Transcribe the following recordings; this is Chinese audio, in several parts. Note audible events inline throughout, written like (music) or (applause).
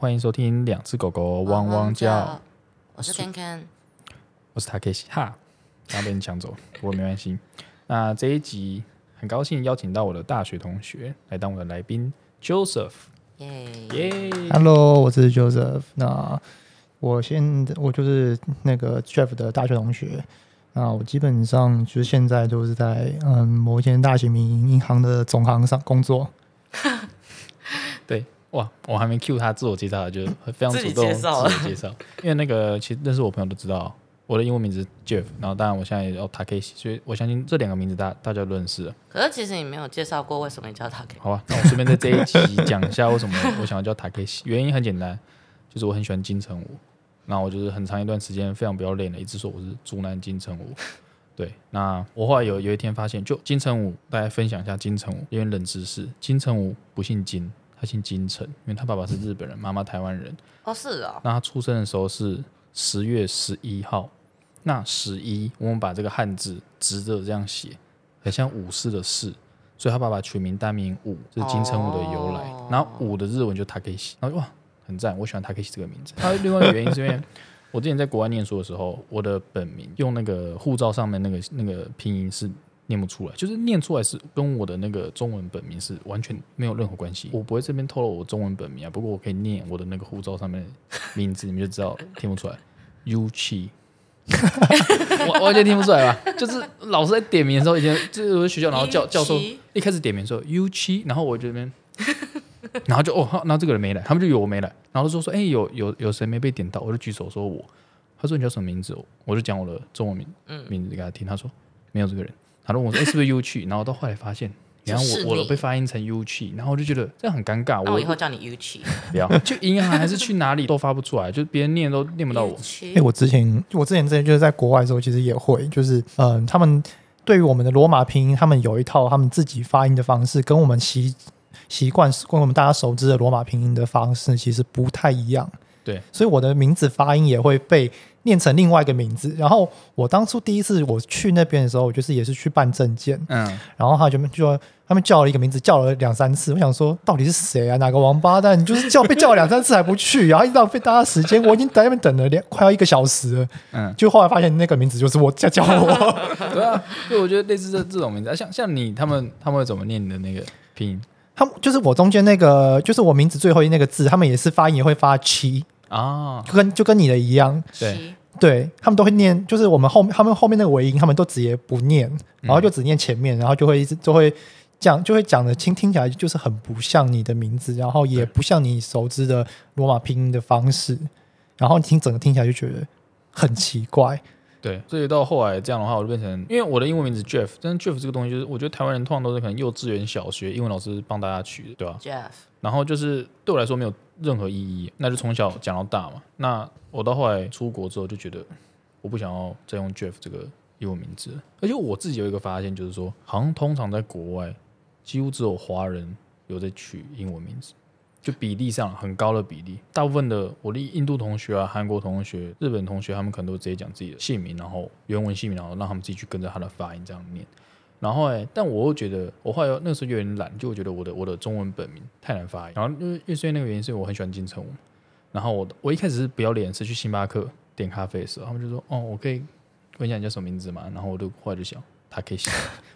欢迎收听两只狗狗汪汪叫。汪汪叫我是 Ken 我是 Takeshi 哈，刚被你抢走，不过没关系。那这一集很高兴邀请到我的大学同学来当我的来宾，Joseph。耶耶，Hello，我是 Joseph。那我现我就是那个 Jeff 的大学同学。那我基本上就是现在就是在嗯某一间大型民营银行的总行上工作。(laughs) 对，哇，我还没 cue 他自我介绍，就非常主动自我介绍。(laughs) 因为那个其实认识我朋友都知道，我的英文名字 Jeff，然后当然我现在也叫 Takeshi，所以我相信这两个名字大大家都认识了。可是其实你没有介绍过为什么你叫 Takeshi。好吧，那我顺便在这一集讲一下为什么我想要叫 Takeshi。原因很简单，就是我很喜欢金城武。那我就是很长一段时间非常不要脸的，一直说我是竹南金城武。对，那我后来有有一天发现，就金城武，大家分享一下金城武，因为冷知识，金城武不姓金，他姓金城，因为他爸爸是日本人，妈妈台湾人。哦，是啊、哦。那他出生的时候是十月十一号，那十一，我们把这个汉字直着这样写，很像武士的士，所以他爸爸取名单名武，这、就是金城武的由来。哦、然后武的日文就 Takeshi，然后哇。很赞，我喜欢 Takeshi 这个名字。(laughs) 还有另外一个原因是因为我之前在国外念书的时候，我的本名用那个护照上面那个那个拼音是念不出来，就是念出来是跟我的那个中文本名是完全没有任何关系。我不会这边透露我中文本名啊，不过我可以念我的那个护照上面的名字，你们就知道听不出来。(laughs) Yuchi，(laughs) 我完全听不出来吧？就是老师在点名的时候，以前就是我学校，然后教教授一开始点名的时候，Yuchi，然后我这边。然后就哦，然后这个人没来，他们就以为我没来，然后就说说，哎，有有有谁没被点到？我就举手说我，他说你叫什么名字？我就讲我的中文名，嗯，名字给他听。他说没有这个人。他问我说，哎，是不是 Uchi？然后到后来发现，(laughs) 然后我我被发音成 Uchi，然后我就觉得这样很尴尬。我以后叫你 Uchi，不要去银行还是去哪里都发不出来，就别人念都念不到我。哎，我之前我之前之前就是在国外的时候，其实也会，就是嗯，他们对于我们的罗马拼音，他们有一套他们自己发音的方式，跟我们习。习惯跟我们大家熟知的罗马拼音的方式其实不太一样，对，所以我的名字发音也会被念成另外一个名字。然后我当初第一次我去那边的时候，我就是也是去办证件，嗯，然后他就就他们叫了一个名字，叫了两三次，我想说到底是谁啊？哪个王八蛋？你就是叫被叫了两三次还不去，然后一直浪费大家时间，我已经在那边等了两快要一个小时了，嗯，就后来发现那个名字就是我在叫我，(laughs) 对啊，就我觉得类似这这种名字，像像你他们他们会怎么念你的那个拼音？他们就是我中间那个，就是我名字最后一那个字，他们也是发音也会发七。啊，就跟就跟你的一样，对对，他们都会念，就是我们后面他们后面那个尾音，他们都直接不念，然后就只念前面，然后就会一直就会讲，就会讲的听听起来就是很不像你的名字，然后也不像你熟知的罗马拼音的方式，然后听整个听起来就觉得很奇怪。对，所以到后来这样的话，我就变成，因为我的英文名字 Jeff，但是 Jeff 这个东西就是，我觉得台湾人通常都是可能幼稚园、小学英文老师帮大家取的，对吧？Jeff，然后就是对我来说没有任何意义，那就从小讲到大嘛。那我到后来出国之后就觉得，我不想要再用 Jeff 这个英文名字，而且我自己有一个发现，就是说，好像通常在国外，几乎只有华人有在取英文名字。就比例上很高的比例，大部分的我的印度同学啊、韩国同学、日本同学，他们可能都直接讲自己的姓名，然后原文姓名，然后让他们自己去跟着他的发音这样念。然后哎，但我又觉得，我后来那时候有点懒，就我觉得我的我的中文本名太难发音。然后因为因为那个原因，是因为我很喜欢金城武。然后我我一开始是不要脸，是去星巴克点咖啡的时候，他们就说：“哦，我可以问一下你叫什么名字吗？”然后我就后来就想。(laughs) 他可以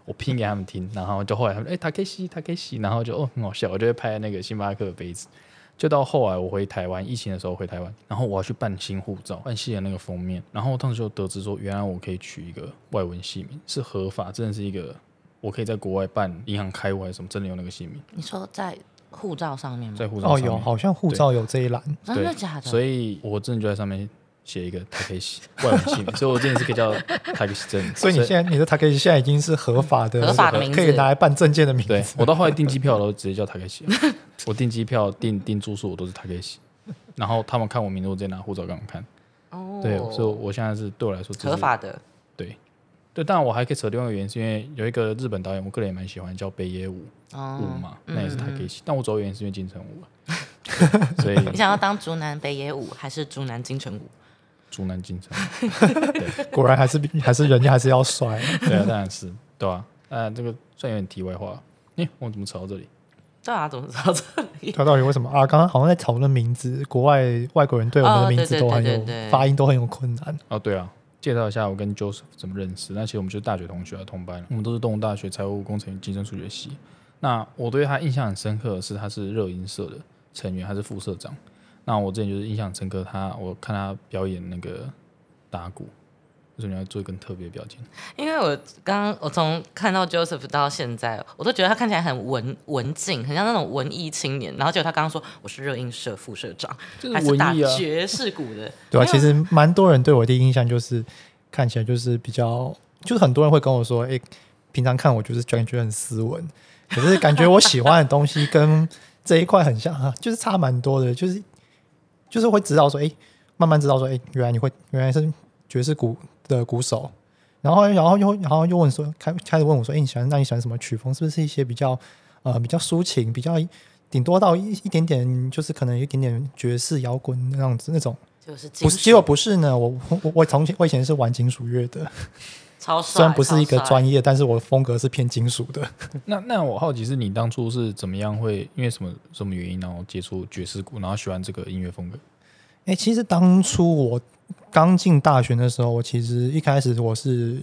我拼给他们听，然后就后来他们哎，Takeshi，Takeshi，然后就哦很好笑，我就会拍那个星巴克的杯子。就到后来我回台湾，疫情的时候回台湾，然后我要去办新护照，办新的那个封面，然后当时就得知说，原来我可以取一个外文姓名，是合法，真的是一个我可以在国外办银行开户还是什么，真的有那个姓名。你说在护照上面吗？在护照上面哦，有，好像护照有这一栏，真的假的？所以我真的就在上面。写一个 Takeshi (laughs) 外文姓名，(laughs) 所以我真的是可以叫 Takeshi 证。所以你现在你的 Takeshi 现在已经是合法的，合法的名字，可以拿来办证件的名字。对，我到后来订机票都直接叫 Takeshi，(laughs) 我订机票、订订住宿我都是 Takeshi，然后他们看我名字，我直接拿护照给他们看。哦，对，所以我现在是对我来说合法的。对，对，当然我还可以扯另外一个原因，是因为有一个日本导演，我个人也蛮喜欢，叫北野武武嘛，那也是 Takeshi，但我主要原因是因为金城武。所以你想要当竹南北野武，还是竹南金城武？竹南京城，(laughs) 对，果然还是还是人家还是要帅，对啊，当然是，对吧？呃，这个算有点题外话。哎，我怎么扯到这里？对啊，怎么知道这里？他到底为什么啊？刚刚好像在讨论名字，国外外国人对我们的名字都很有发音都很有困难。哦，对啊，介绍一下我跟 Joseph 怎么认识。那其实我们就是大学同学啊，同班。我们都是东吴大学财务工程与精神数学系。那我对他印象很深刻的是，他是热音社的成员，他是副社长。那我之前就是印象很深刻，他我看他表演那个打鼓。为什么要做一个特别表情？因为我刚刚我从看到 Joseph 到现在，我都觉得他看起来很文文静，很像那种文艺青年。然后结果他刚刚说我是热映社副社长，是还是打爵士鼓的。对啊，其实蛮多人对我的印象就是看起来就是比较，就是很多人会跟我说，哎、欸，平常看我就是感觉很斯文，可是感觉我喜欢的东西跟这一块很像啊，就是差蛮多的，就是就是会知道说，哎、欸，慢慢知道说，哎、欸，原来你会原来是爵士鼓。的鼓手，然后，然后又，然后又问说，开开始问我说，哎，你喜欢？那你喜欢什么曲风？是不是一些比较，呃，比较抒情，比较顶多到一一点点，就是可能有一点点爵士摇滚那样子那种？就是不是？结果不是呢。我我我从前我以前是玩金属乐的，超帅。虽然不是一个专业，但是我的风格是偏金属的。(laughs) 那那我好奇是你当初是怎么样会因为什么什么原因，然后接触爵士鼓，然后喜欢这个音乐风格？哎，其实当初我。刚进大学的时候，我其实一开始我是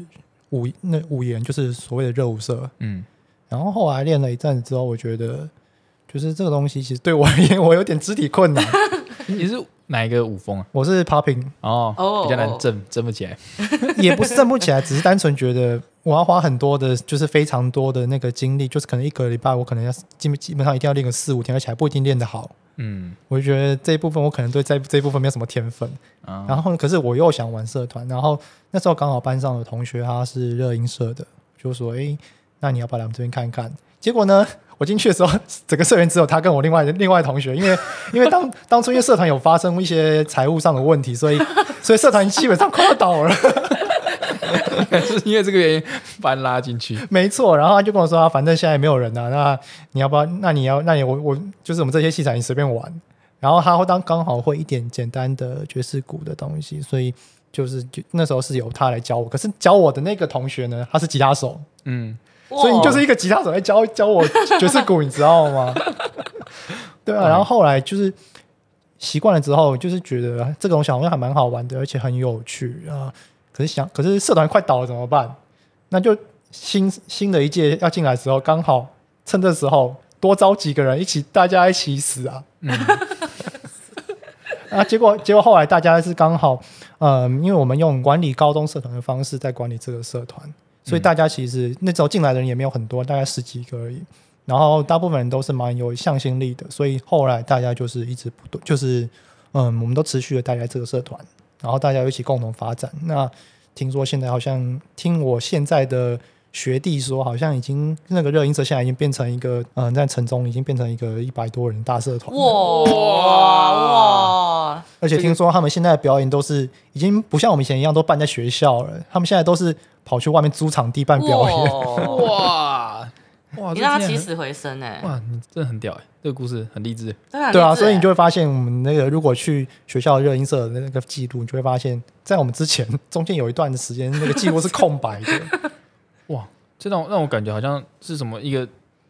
舞那舞研，就是所谓的热舞社，嗯，然后后来练了一阵子之后，我觉得就是这个东西其实对我而言，(laughs) 我有点肢体困难。(laughs) 你是哪一个舞风啊？我是 popping 哦，比较难正正不起来，(laughs) 也不是正不起来，只是单纯觉得我要花很多的，就是非常多的那个精力，就是可能一个礼拜我可能要基基本上一定要练个四五天，而且还不一定练得好。嗯，我就觉得这一部分我可能对这这一部分没有什么天分，啊、然后可是我又想玩社团，然后那时候刚好班上的同学他是热音社的，就说：“哎，那你要不要来我们这边看一看？”结果呢，我进去的时候，(laughs) 整个社员只有他跟我另外另外同学，因为 (laughs) 因为当当初因为社团有发生一些财务上的问题，所以 (laughs) 所以社团基本上快要倒了。是因为这个原因把你拉进去，没错。然后他就跟我说：“啊，反正现在没有人啊，那你要不要？那你要，那你我我就是我们这些器材你随便玩。”然后他会当刚好会一点简单的爵士鼓的东西，所以就是就那时候是由他来教我。可是教我的那个同学呢，他是吉他手，嗯，所以你就是一个吉他手在教教我爵士鼓，你知道吗？(laughs) 对啊。然后后来就是习惯了之后，就是觉得这个东西好像还蛮好玩的，而且很有趣啊。可是想，可是社团快倒了怎么办？那就新新的一届要进来的时候，刚好趁这时候多招几个人一起，大家一起死啊！嗯、(laughs) 啊，结果结果后来大家是刚好，嗯、呃，因为我们用管理高中社团的方式在管理这个社团，所以大家其实那时候进来的人也没有很多，大概十几个而已。然后大部分人都是蛮有向心力的，所以后来大家就是一直不断，就是嗯，我们都持续的待在这个社团。然后大家一起共同发展。那听说现在好像听我现在的学弟说，好像已经那个热音社现在已经变成一个嗯，在城中已经变成一个一百多人大社团。哇哇！而且听说他们现在的表演都是已经不像我们以前一样都办在学校了，他们现在都是跑去外面租场地办表演。哇！哇！(laughs) 你让他起死回生哎！哇，你真的很屌哎！这个故事很励志。对啊，所以你就会发现，我们那个如果去学校热音社的那个记录，你就会发现，在我们之前中间有一段的时间，那个记录是空白的。(laughs) 哇！这种让我感觉好像是什么一个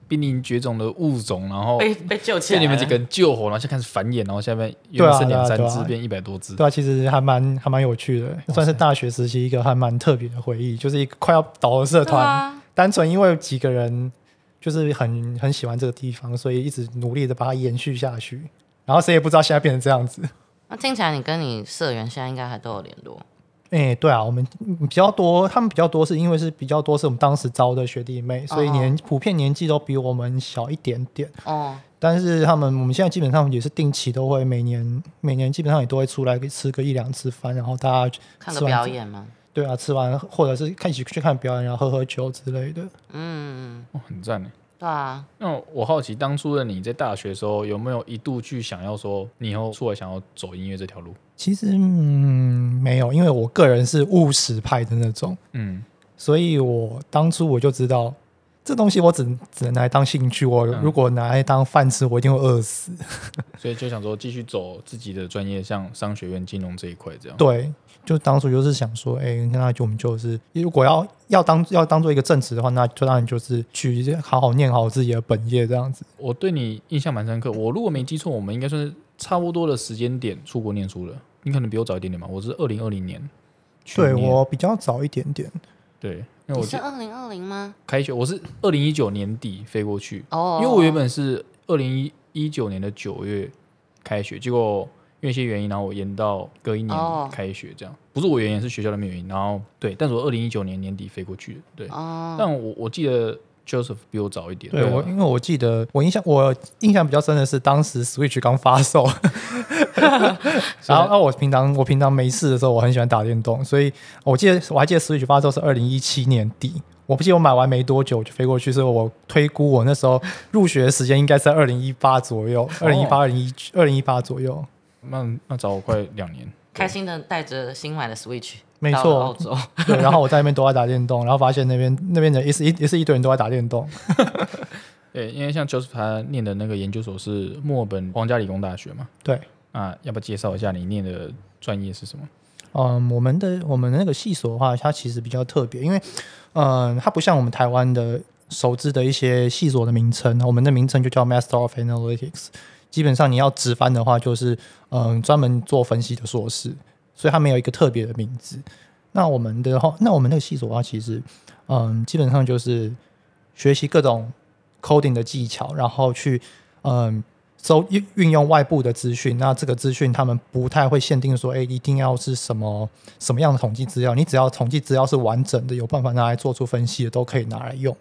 濒临绝种的物种，然后被被救起来，被你们几个人救活，然后就开始繁衍，然后下面又剩两三只，变一百多只。对啊，其实还蛮还蛮有趣的，算是大学时期一个还蛮特别的回忆，就是一个快要倒的社团，单纯因为有几个人。就是很很喜欢这个地方，所以一直努力的把它延续下去。然后谁也不知道现在变成这样子。那听起来你跟你社员现在应该还都有联络？哎、欸，对啊，我们比较多，他们比较多是因为是比较多是我们当时招的学弟妹，所以年、哦、普遍年纪都比我们小一点点。哦。但是他们我们现在基本上也是定期都会每年每年基本上也都会出来吃个一两次饭，然后大家看个表演吗？对啊，吃完或者是看一起去看表演，然后喝喝酒之类的。嗯，哦，很赞呢。对啊。那我好奇，当初的你在大学的时候，有没有一度去想要说，你以后出来想要走音乐这条路？其实嗯，没有，因为我个人是务实派的那种。嗯。所以我当初我就知道，这东西我只只能拿来当兴趣，我如果拿来当饭吃，我一定会饿死。(laughs) 所以就想说继续走自己的专业，像商学院金融这一块这样。对，就当初就是想说，哎，那就我们就是如果要要当要当做一个正职的话，那就当然就是去好好念好自己的本业这样子。我对你印象蛮深刻，我如果没记错，我们应该算是差不多的时间点出国念书了。你可能比我早一点点嘛，我是二零二零年。对，我比较早一点点。对，因为我是二零二零吗？开学我是二零一九年底飞过去哦，因为我原本是二零一九年的九月开学，结果因为一些原因，然后我延到隔一年开学，这样不是我原因，是学校的原因。然后对，但是我二零一九年年底飞过去的，对。哦，但我我记得 Joseph 比我早一点。对，我因为我记得我印象我印象比较深的是当时 Switch 刚发售。(laughs) 然后，那我平常我平常没事的时候，我很喜欢打电动，所以我记得我还记得 Switch 发售是二零一七年底，我不记得我买完没多久就飞过去，所以我推估我那时候入学的时间应该在二零一八左右，二零一八、二零一二零一八左右。那那早我快两年。(laughs) 开心的带着新买的 Switch，没错，澳洲。(laughs) 对，然后我在那边都在打电动，然后发现那边那边的也是一也是一堆人都在打电动。对，因为像 Joseph 他念的那个研究所是墨尔本皇家理工大学嘛。对。啊，要不要介绍一下你念的专业是什么？嗯，我们的我们的那个系所的话，它其实比较特别，因为嗯，它不像我们台湾的熟知的一些系所的名称，我们的名称就叫 Master of Analytics。基本上你要直翻的话，就是嗯，专门做分析的硕士，所以它没有一个特别的名字。那我们的话，那我们那个系所的话，其实嗯，基本上就是学习各种 coding 的技巧，然后去嗯。收运运用外部的资讯，那这个资讯他们不太会限定说，哎，一定要是什么什么样的统计资料，你只要统计资料是完整的，有办法拿来做出分析的，都可以拿来用。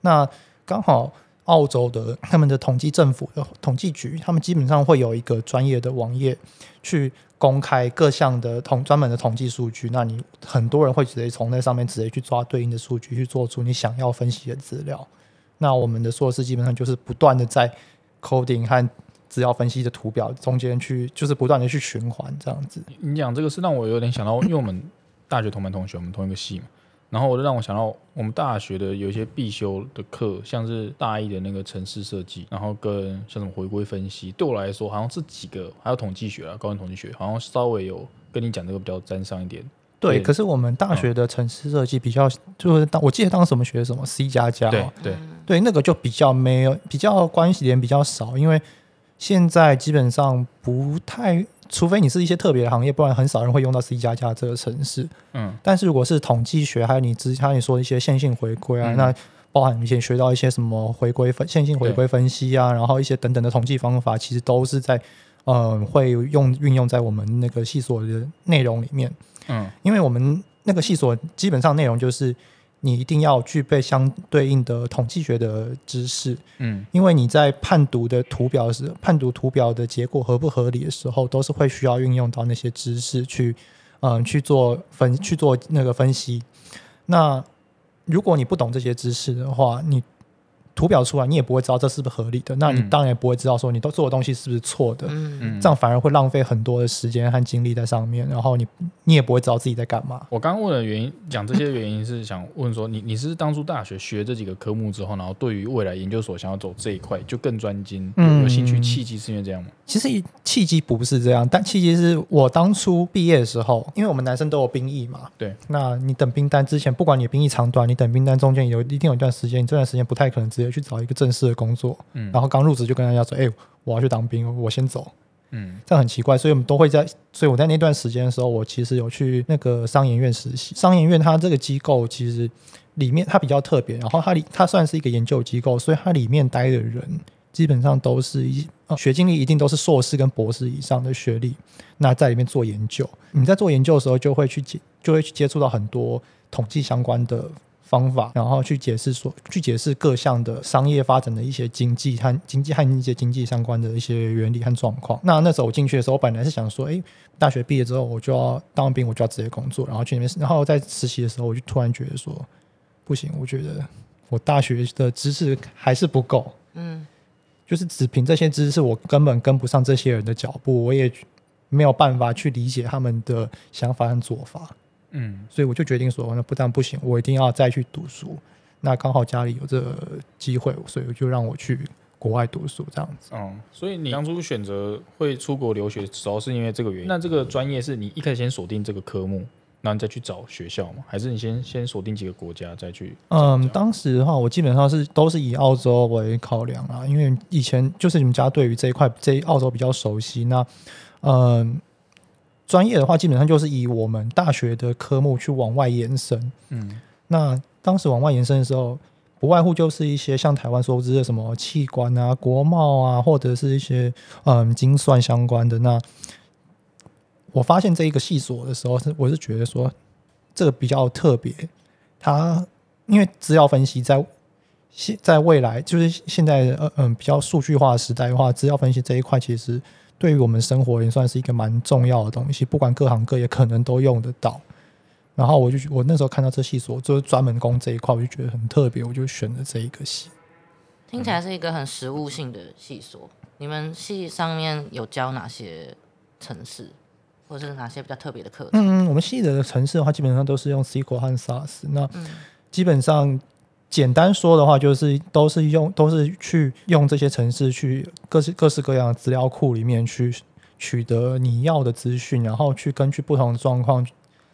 那刚好澳洲的他们的统计政府的统计局，他们基本上会有一个专业的网页去公开各项的统专门的统计数据，那你很多人会直接从那上面直接去抓对应的数据，去做出你想要分析的资料。那我们的硕士基本上就是不断的在 coding 和资料分析的图表中间去，就是不断的去循环这样子。你讲这个是让我有点想到，因为我们大学同班同学，我们同一个系嘛，然后我就让我想到我们大学的有一些必修的课，像是大一的那个城市设计，然后跟像什么回归分析，对我来说好像是几个，还有统计学啊，高等统计学，好像稍微有跟你讲这个比较沾上一点。对，可是我们大学的城市设计比较，嗯、就是当我记得当时我们学什么 C 加加，对对。对，那个就比较没有，比较关系点比较少，因为现在基本上不太，除非你是一些特别的行业，不然很少人会用到 C 加加这个城市。嗯，但是如果是统计学，还有你之前你说一些线性回归啊，嗯、那包含以前学到一些什么回归分线性回归分析啊，然后一些等等的统计方法，其实都是在嗯会用运用在我们那个系所的内容里面。嗯，因为我们那个系所基本上内容就是你一定要具备相对应的统计学的知识。嗯，因为你在判读的图表时，判读图表的结果合不合理的时候，都是会需要运用到那些知识去，嗯，去做分去做那个分析。那如果你不懂这些知识的话，你图表出来，你也不会知道这是不是合理的。那你当然也不会知道说你都做的东西是不是错的。嗯，这样反而会浪费很多的时间和精力在上面。然后你你也不会知道自己在干嘛。我刚刚问的原因，讲这些原因是想问说，你你是当初大学学这几个科目之后，然后对于未来研究所想要走这一块就更专精，有兴趣契机是因为这样吗？其实契机不是这样，但契机是我当初毕业的时候，因为我们男生都有兵役嘛。对。那你等兵单之前，不管你兵役长短，你等兵单中间有一定有一段时间，你这段时间不太可能直接去找一个正式的工作。嗯。然后刚入职就跟人家说：“哎、欸，我要去当兵，我先走。”嗯。这样很奇怪，所以我们都会在，所以我在那段时间的时候，我其实有去那个商研院实习。商研院它这个机构其实里面它比较特别，然后它里它算是一个研究机构，所以它里面待的人基本上都是一。学经历一定都是硕士跟博士以上的学历，那在里面做研究，你在做研究的时候就会去接，就会去接触到很多统计相关的方法，然后去解释说，去解释各项的商业发展的一些经济和经济和一些经济相关的一些原理和状况。那那时候我进去的时候，我本来是想说，哎，大学毕业之后我就要当完兵，我就要直接工作，然后去那边，然后在实习的时候，我就突然觉得说，不行，我觉得我大学的知识还是不够，嗯。就是只凭这些知识，我根本跟不上这些人的脚步，我也没有办法去理解他们的想法和做法。嗯，所以我就决定说，那不但不行，我一定要再去读书。那刚好家里有这个机会，所以就让我去国外读书这样子。嗯，所以你当初选择会出国留学，主要是因为这个原因。那这个专业是你一开始先锁定这个科目，然后你再去找学校吗？还是你先先锁定几个国家再去？嗯，当时的话，我基本上是都是以澳洲为考量啊，因为以前就是你们家对于这一块这一澳洲比较熟悉。那嗯，专业的话，基本上就是以我们大学的科目去往外延伸。嗯，那。当时往外延伸的时候，不外乎就是一些像台湾熟知的什么器官啊、国贸啊，或者是一些嗯精算相关的。那我发现这一个系所的时候，是我是觉得说这个比较特别。它因为资料分析在现在未来就是现在嗯嗯比较数据化的时代的话，资料分析这一块其实对于我们生活也算是一个蛮重要的东西，不管各行各业可能都用得到。然后我就我那时候看到这系所就是专门攻这一块，我就觉得很特别，我就选了这一个系。听起来是一个很实务性的系所。你们系上面有教哪些城市，或者是哪些比较特别的课程？嗯，我们系的城市的话，基本上都是用 SQL 和 SAS。那基本上简单说的话，就是都是用都是去用这些城市去各式各式各样的资料库里面去取得你要的资讯，然后去根据不同的状况。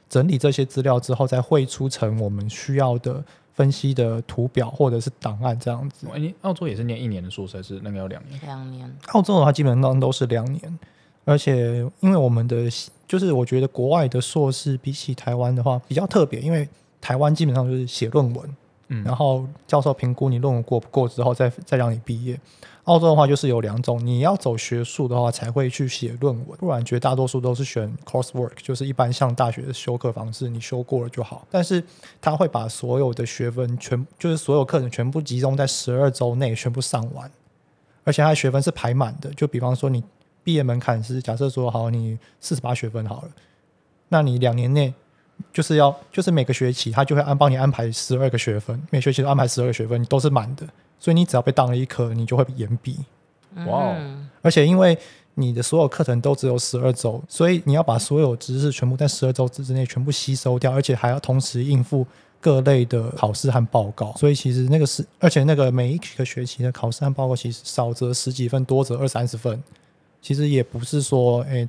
整理这些资料之后，再汇出成我们需要的分析的图表或者是档案这样子。你澳洲也是念一年的硕士，还是那个要两年？两年。澳洲的话基本上都是两年，而且因为我们的就是我觉得国外的硕士比起台湾的话比较特别，因为台湾基本上就是写论文，然后教授评估你论文过不过之后再再让你毕业。澳洲的话就是有两种，你要走学术的话才会去写论文，不然绝大多数都是选 coursework，就是一般像大学的修课方式，你修过了就好。但是他会把所有的学分全，就是所有课程全部集中在十二周内全部上完，而且他的学分是排满的。就比方说你毕业门槛是假设说好你四十八学分好了，那你两年内就是要就是每个学期他就会安帮你安排十二个学分，每学期都安排十二个学分，你都是满的。所以你只要被当了一科，你就会延毕。哇、嗯！而且因为你的所有课程都只有十二周，所以你要把所有知识全部在十二周之内全部吸收掉，而且还要同时应付各类的考试和报告。所以其实那个是，而且那个每一个学期的考试和报告，其实少则十几分，多则二三十分。其实也不是说，哎、欸，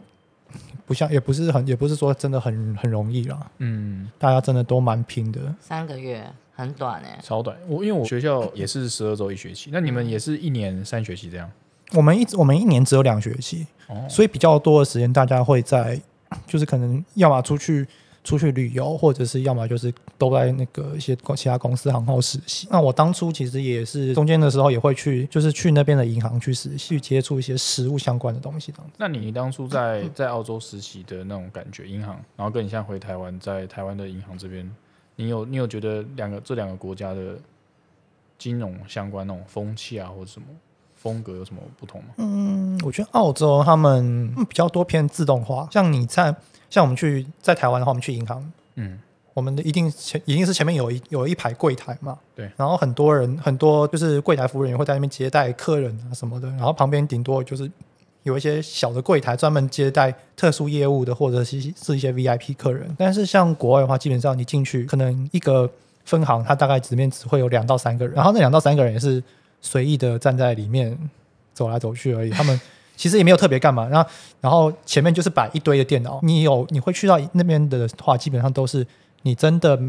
不像，也不是很，也不是说真的很很容易啦。嗯，大家真的都蛮拼的。三个月。很短哎、欸，超短。我因为我学校也是十二周一学期，那你们也是一年三学期这样？我们一我们一年只有两学期，哦，所以比较多的时间大家会在，就是可能要么出去出去旅游，或者是要么就是都在那个一些其他公司行号实习。那我当初其实也是中间的时候也会去，就是去那边的银行去实习，去接触一些实物相关的东西。那你当初在在澳洲实习的那种感觉，银行，然后跟你现在回台湾，在台湾的银行这边。你有你有觉得两个这两个国家的金融相关那种风气啊，或者什么风格有什么不同吗？嗯，我觉得澳洲他们比较多偏自动化，像你在像我们去在台湾的话，我们去银行，嗯，我们的一定前一定是前面有一有一排柜台嘛，对，然后很多人很多就是柜台服务人员会在那边接待客人啊什么的，然后旁边顶多就是。有一些小的柜台专门接待特殊业务的，或者是是一些 VIP 客人。但是像国外的话，基本上你进去，可能一个分行它大概里面只会有两到三个人，然后那两到三个人也是随意的站在里面走来走去而已。他们其实也没有特别干嘛。然后，然后前面就是摆一堆的电脑。你有你会去到那边的话，基本上都是你真的。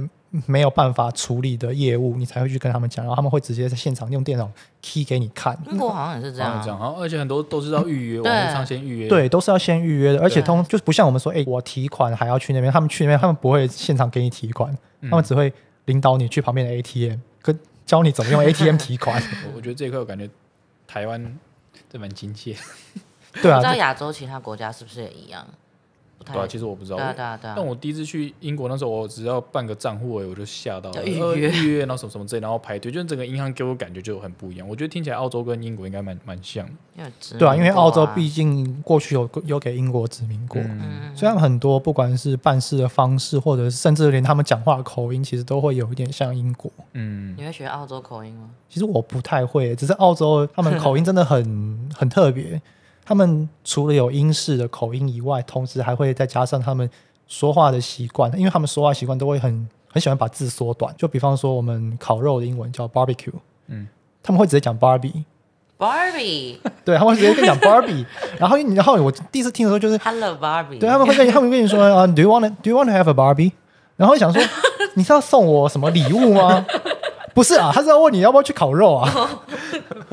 没有办法处理的业务，你才会去跟他们讲，然后他们会直接在现场用电脑 key 给你看。英国好像也是这样，啊，这样，然后而且很多都是要预约，(laughs) 网络上先预约，对，都是要先预约的，而且通就是不像我们说，哎，我提款还要去那边，他们去那边，他们不会现场给你提款，嗯、他们只会领导你去旁边的 ATM，跟教你怎么用 ATM 提款。(laughs) 我觉得这一块我感觉台湾这蛮亲切，(laughs) 对啊，不知道亚洲其他国家是不是也一样？对啊，其实我不知道。对啊，对啊，对啊。但我第一次去英国那时候，我只要办个账户我就吓到了。预约、预约，然后什么什么之类，然后排队，就是整个银行给我感觉就很不一样。我觉得听起来澳洲跟英国应该蛮蛮像的。对啊，因为澳洲毕竟过去有有给英国殖民过，嗯、虽然很多不管是办事的方式，或者是甚至连他们讲话的口音，其实都会有一点像英国。嗯，你会学澳洲口音吗？其实我不太会，只是澳洲他们 (laughs) 口音真的很很特别。他们除了有英式的口音以外，同时还会再加上他们说话的习惯，因为他们说话习惯都会很很很喜欢把字缩短，就比方说我们烤肉的英文叫 barbecue，嗯，他们会直接讲 Barbie。Barbie，对，他们会直接跟你讲 Barbie，(laughs) 然后然后我第一次听的时候就是 Hello Barbie，对，他们会跟你他们跟你说 (laughs) 啊，Do you want Do you want to have a Barbie？然后想说 (laughs) 你是要送我什么礼物吗？不是啊，他是要问你要不要去烤肉啊？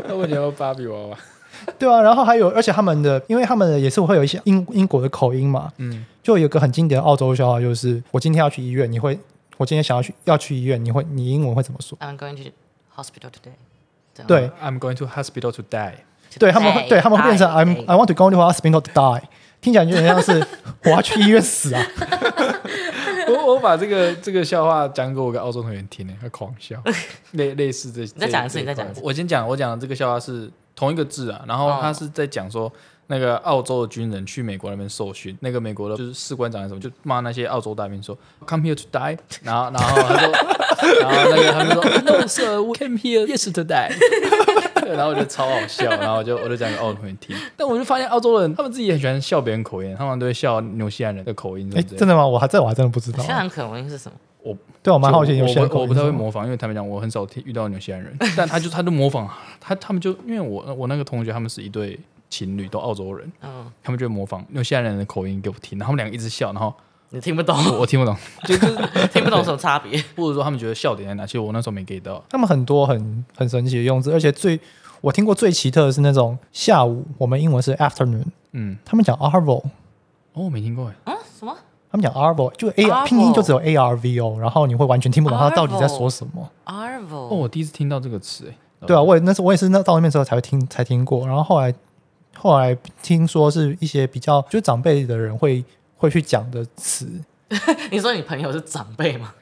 他问你要芭比娃娃，(laughs) 对啊，然后还有，而且他们的，因为他们的也是会有一些英英国的口音嘛，嗯，就有个很经典的澳洲笑话，就是我今天要去医院，你会，我今天想要去要去医院，你会，你英文会怎么说？I'm going to hospital today。对，I'm going to hospital to die。对他们会，对他们会变成 I'm I want to go to hospital to die，听起来就很像是我要去医院死啊。(laughs) 我我把这个这个笑话讲给我个澳洲同学听呢，他狂笑，(laughs) 类类似这。你再讲一次，你再讲一次。我先讲，我讲的这个笑话是同一个字啊，然后他是在讲说那个澳洲的军人去美国那边受训，那个美国的就是士官长还是什么，就骂那些澳洲大兵说 Come here to die，(laughs) 然后然后他说，然后那个他们说 (laughs) No sir，we came here (laughs) yesterday。(laughs) (laughs) 然后我就超好笑，然后我就我就讲给澳洲同学听，但我就发现澳洲人他们自己也很喜欢笑别人口音，他们都会笑纽西兰人的口音。哎，真的吗？我还这我还真的不知道。纽西兰口音是什么？我对我蛮好奇纽西兰口音。我不太会模仿，因为他们讲我很少听遇到纽西兰人，(laughs) 但他就他就模仿他他们就因为我我那个同学他们是一对情侣，都澳洲人，嗯，他们就模仿纽西兰人的口音给我听，然后他们两个一直笑，然后你听不懂，我，我听不懂，(laughs) 就是听不懂什么差别，(laughs) 或者说他们觉得笑点在哪？其实我那时候没 get 到。他们很多很很神奇的用字，而且最。我听过最奇特的是那种下午，我们英文是 afternoon，嗯，他们讲 arvo，哦，我没听过哎，啊，什么？他们讲 arvo，就 a 拼音就只有 a r v o，然后你会完全听不懂他到底在说什么。arvo，哦，我第一次听到这个词哎，对啊，我也那时我也是那到那边之后才会听才听过，然后后来后来听说是一些比较就是长辈的人会会去讲的词。(laughs) 你说你朋友是长辈吗？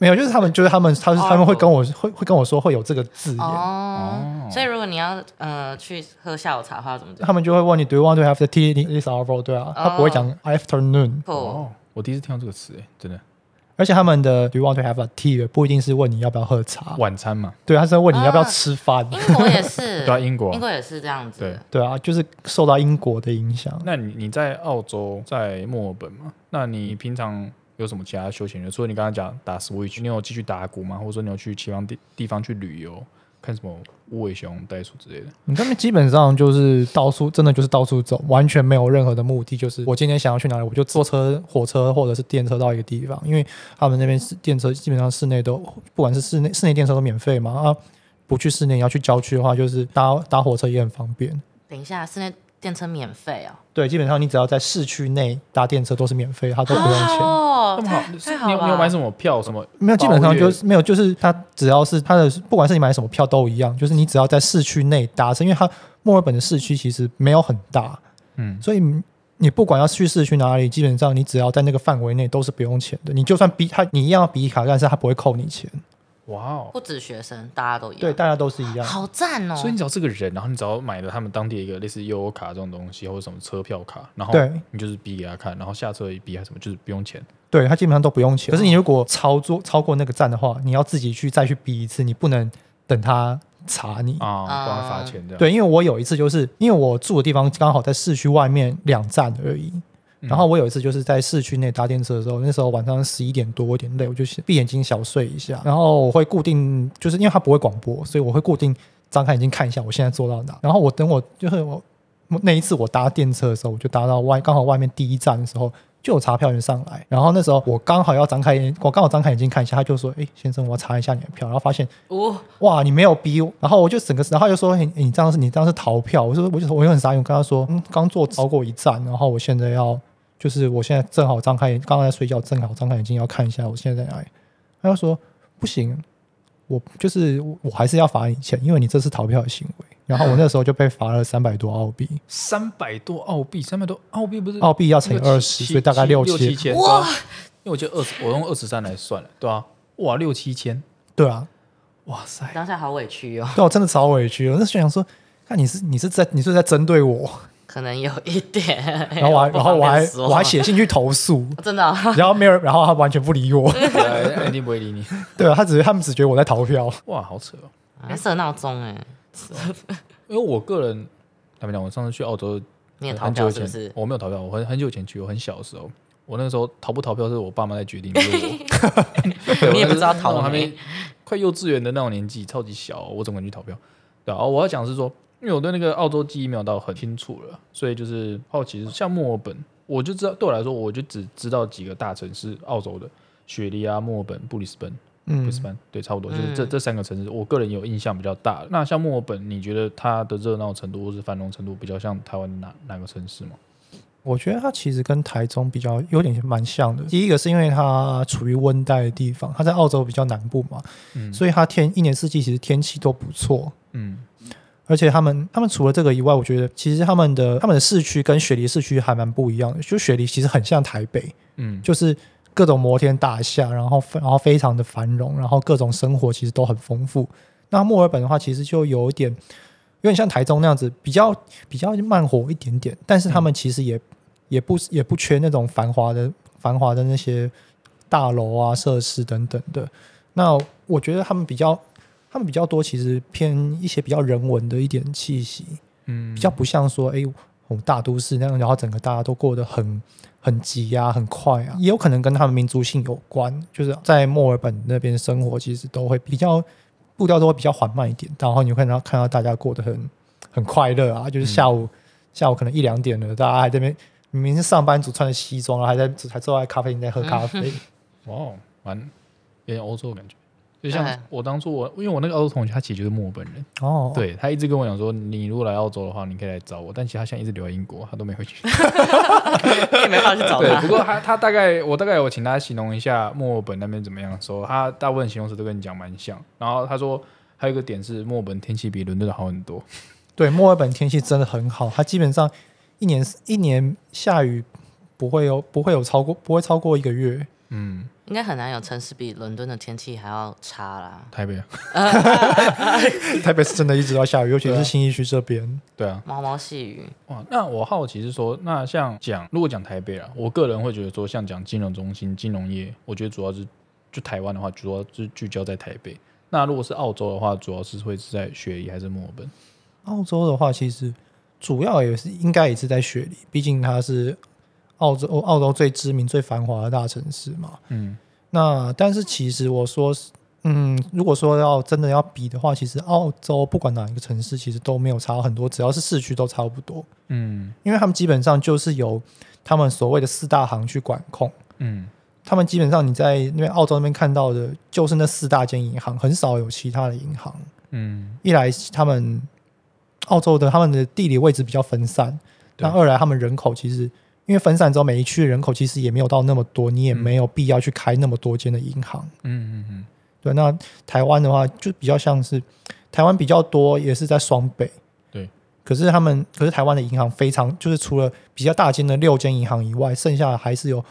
没有，就是他们，就是他们，他是他们会跟我会会跟我说会有这个字眼。哦，所以如果你要呃去喝下午茶的话，怎么讲？他们就会问你 Do you want to have the tea this hour？对啊，他不会讲 afternoon。哦，我第一次听到这个词，哎，真的。而且他们的 Do you want to have a tea 不一定是问你要不要喝茶，晚餐嘛。对，他是问你要不要吃饭。英国也是，(laughs) 对，英国，英国也是这样子。对，对啊，就是受到英国的影响。那你你在澳洲，在墨尔本嘛？那你平常？有什么其他休闲的？除了你刚刚讲打 Switch，你有继续打鼓吗？或者说你有去其他地地方去旅游，看什么无尾熊、袋鼠之类的？你那边基本上就是到处，真的就是到处走，完全没有任何的目的，就是我今天想要去哪里，我就坐车、火车或者是电车到一个地方，因为他们那边是电车，基本上室内都不管是室内室内电车都免费嘛。啊，不去室内，要去郊区的话，就是搭搭火车也很方便。等一下，室内。电车免费哦，对，基本上你只要在市区内搭电车都是免费，它都不用钱。哦，那么好，你有你有买什么票？什么没有？基本上就是没有，就是它只要是它的，不管是你买什么票都一样，就是你只要在市区内搭车，因为它墨尔本的市区其实没有很大，嗯，所以你不管要去市区哪里，基本上你只要在那个范围内都是不用钱的。你就算逼他，你一样要比卡，但是他不会扣你钱。哇哦！不止学生，大家都一样。对，大家都是一样。好赞哦！所以你只要是个人，然后你只要买了他们当地一个类似悠游卡这种东西，或者什么车票卡，然后你就是逼给他看，然后下车一逼还是什么，就是不用钱。对，他基本上都不用钱。可是你如果超作超过那个站的话，你要自己去再去逼一次，你不能等他查你啊，不然罚钱的。对，因为我有一次就是因为我住的地方刚好在市区外面两站而已。然后我有一次就是在市区内搭电车的时候，那时候晚上十一点多，我有点累，我就闭眼睛小睡一下。然后我会固定，就是因为它不会广播，所以我会固定张开眼睛看一下我现在坐到哪。然后我等我就是我那一次我搭电车的时候，我就搭到外刚好外面第一站的时候，就有查票员上来。然后那时候我刚好要张开眼，我刚好张开眼睛看一下，他就说：“哎，先生，我要查一下你的票。”然后发现哦，哇，你没有逼我。然后我就整个，然后他就说：“哎，你这样是，你这样是逃票。”我说：“我就我就很傻眼，我跟他说：嗯，刚坐超过一站，然后我现在要。”就是我现在正好张开眼，刚刚在睡觉，正好张开眼睛要看一下我现在在哪里。他就说不行，我就是我还是要罚你钱，因为你这是逃票的行为。然后我那时候就被罚了三百多澳币。三百多澳币，三百多澳币不是澳币要乘以二十，所以大概六七千。哇！因为我就二十，我用二十三来算了，对啊，哇，六七千，对啊，哇塞，当下好委屈哦。对，我真的超委屈。我那时候想说，看你是你是在你是在针对我。可能有一点，然后我还，然后我还，我还写信去投诉，真的。然后没有，然后他完全不理我，(laughs) 肯定不会理你。对啊，他只是他们只觉得我在逃票。哇，好扯哦！还设闹钟哎，(laughs) 因为我个人，他们讲我上次去澳洲，你也逃票是不是？我没有逃票，我很很久以前去，我很小的时候，我那个时候逃不逃票是我爸妈在决定，(laughs) 就是，(laughs) 你也不知道逃了还没快幼稚园的那种年纪，超级小，我怎么敢去逃票？对啊，我要讲是说，因为我对那个澳洲记忆没有到很清楚了，所以就是好奇是像墨尔本，我就知道对我来说，我就只知道几个大城市，澳洲的雪梨啊、墨尔本、布里斯本。嗯，布里斯班对，差不多就是这、嗯、这三个城市，我个人有印象比较大。那像墨尔本，你觉得它的热闹程度或是繁荣程度比较像台湾哪哪个城市吗？我觉得它其实跟台中比较有点蛮像的。第一个是因为它处于温带的地方，它在澳洲比较南部嘛，嗯，所以它天一年四季其实天气都不错，嗯，而且他们他们除了这个以外，我觉得其实他们的他们的市区跟雪梨市区还蛮不一样的。就雪梨其实很像台北，嗯，就是。各种摩天大厦，然后然后非常的繁荣，然后各种生活其实都很丰富。那墨尔本的话，其实就有一点有点像台中那样子，比较比较慢活一点点。但是他们其实也、嗯、也不也不缺那种繁华的繁华的那些大楼啊、设施等等的。那我觉得他们比较他们比较多，其实偏一些比较人文的一点气息，嗯，比较不像说哎，我们大都市那样，然后整个大家都过得很。很急呀、啊，很快啊，也有可能跟他们民族性有关。就是在墨尔本那边生活，其实都会比较步调都会比较缓慢一点。然后你会看到看到大家过得很很快乐啊，就是下午、嗯、下午可能一两点了，大家还在那边明明是上班族穿着西装，还在还坐在咖啡厅在喝咖啡。(laughs) 哇、嗯，蛮有点欧洲的感觉。就像我当初我，因为我那个澳洲同学，他其实就是墨尔本人哦，对，他一直跟我讲说，你如果来澳洲的话，你可以来找我。但其实他现在一直留在英国，他都没回去，(laughs) 也没法去找他。不过他他大概我大概有请他形容一下墨尔本那边怎么样，说他大部分形容词都跟你讲蛮像。然后他说还有一个点是墨尔本天气比伦敦的好很多。(laughs) 对，墨尔本天气真的很好，他基本上一年一年下雨不会有不会有超过不会超过一个月。嗯。应该很难有城市比伦敦的天气还要差啦。台北啊，(laughs) 台北是真的一直要下雨，尤其是新一区这边。对啊，毛毛细雨。哇，那我好奇是说，那像讲如果讲台北啊，我个人会觉得说，像讲金融中心、金融业，我觉得主要是就台湾的话，主要是聚焦在台北。那如果是澳洲的话，主要是会是在雪梨还是墨尔本？澳洲的话，其实主要也是应该也是在雪梨，毕竟它是。澳洲，澳洲最知名、最繁华的大城市嘛。嗯，那但是其实我说，嗯，如果说要真的要比的话，其实澳洲不管哪一个城市，其实都没有差很多，只要是市区都差不多。嗯，因为他们基本上就是由他们所谓的四大行去管控。嗯，他们基本上你在那边澳洲那边看到的，就是那四大间银行，很少有其他的银行。嗯，一来他们澳洲的他们的地理位置比较分散，那二来他们人口其实。因为分散之后，每一区的人口其实也没有到那么多，你也没有必要去开那么多间的银行。嗯嗯嗯。对，那台湾的话就比较像是台湾比较多，也是在双北。对。可是他们，可是台湾的银行非常，就是除了比较大间的六间银行以外，剩下的还是有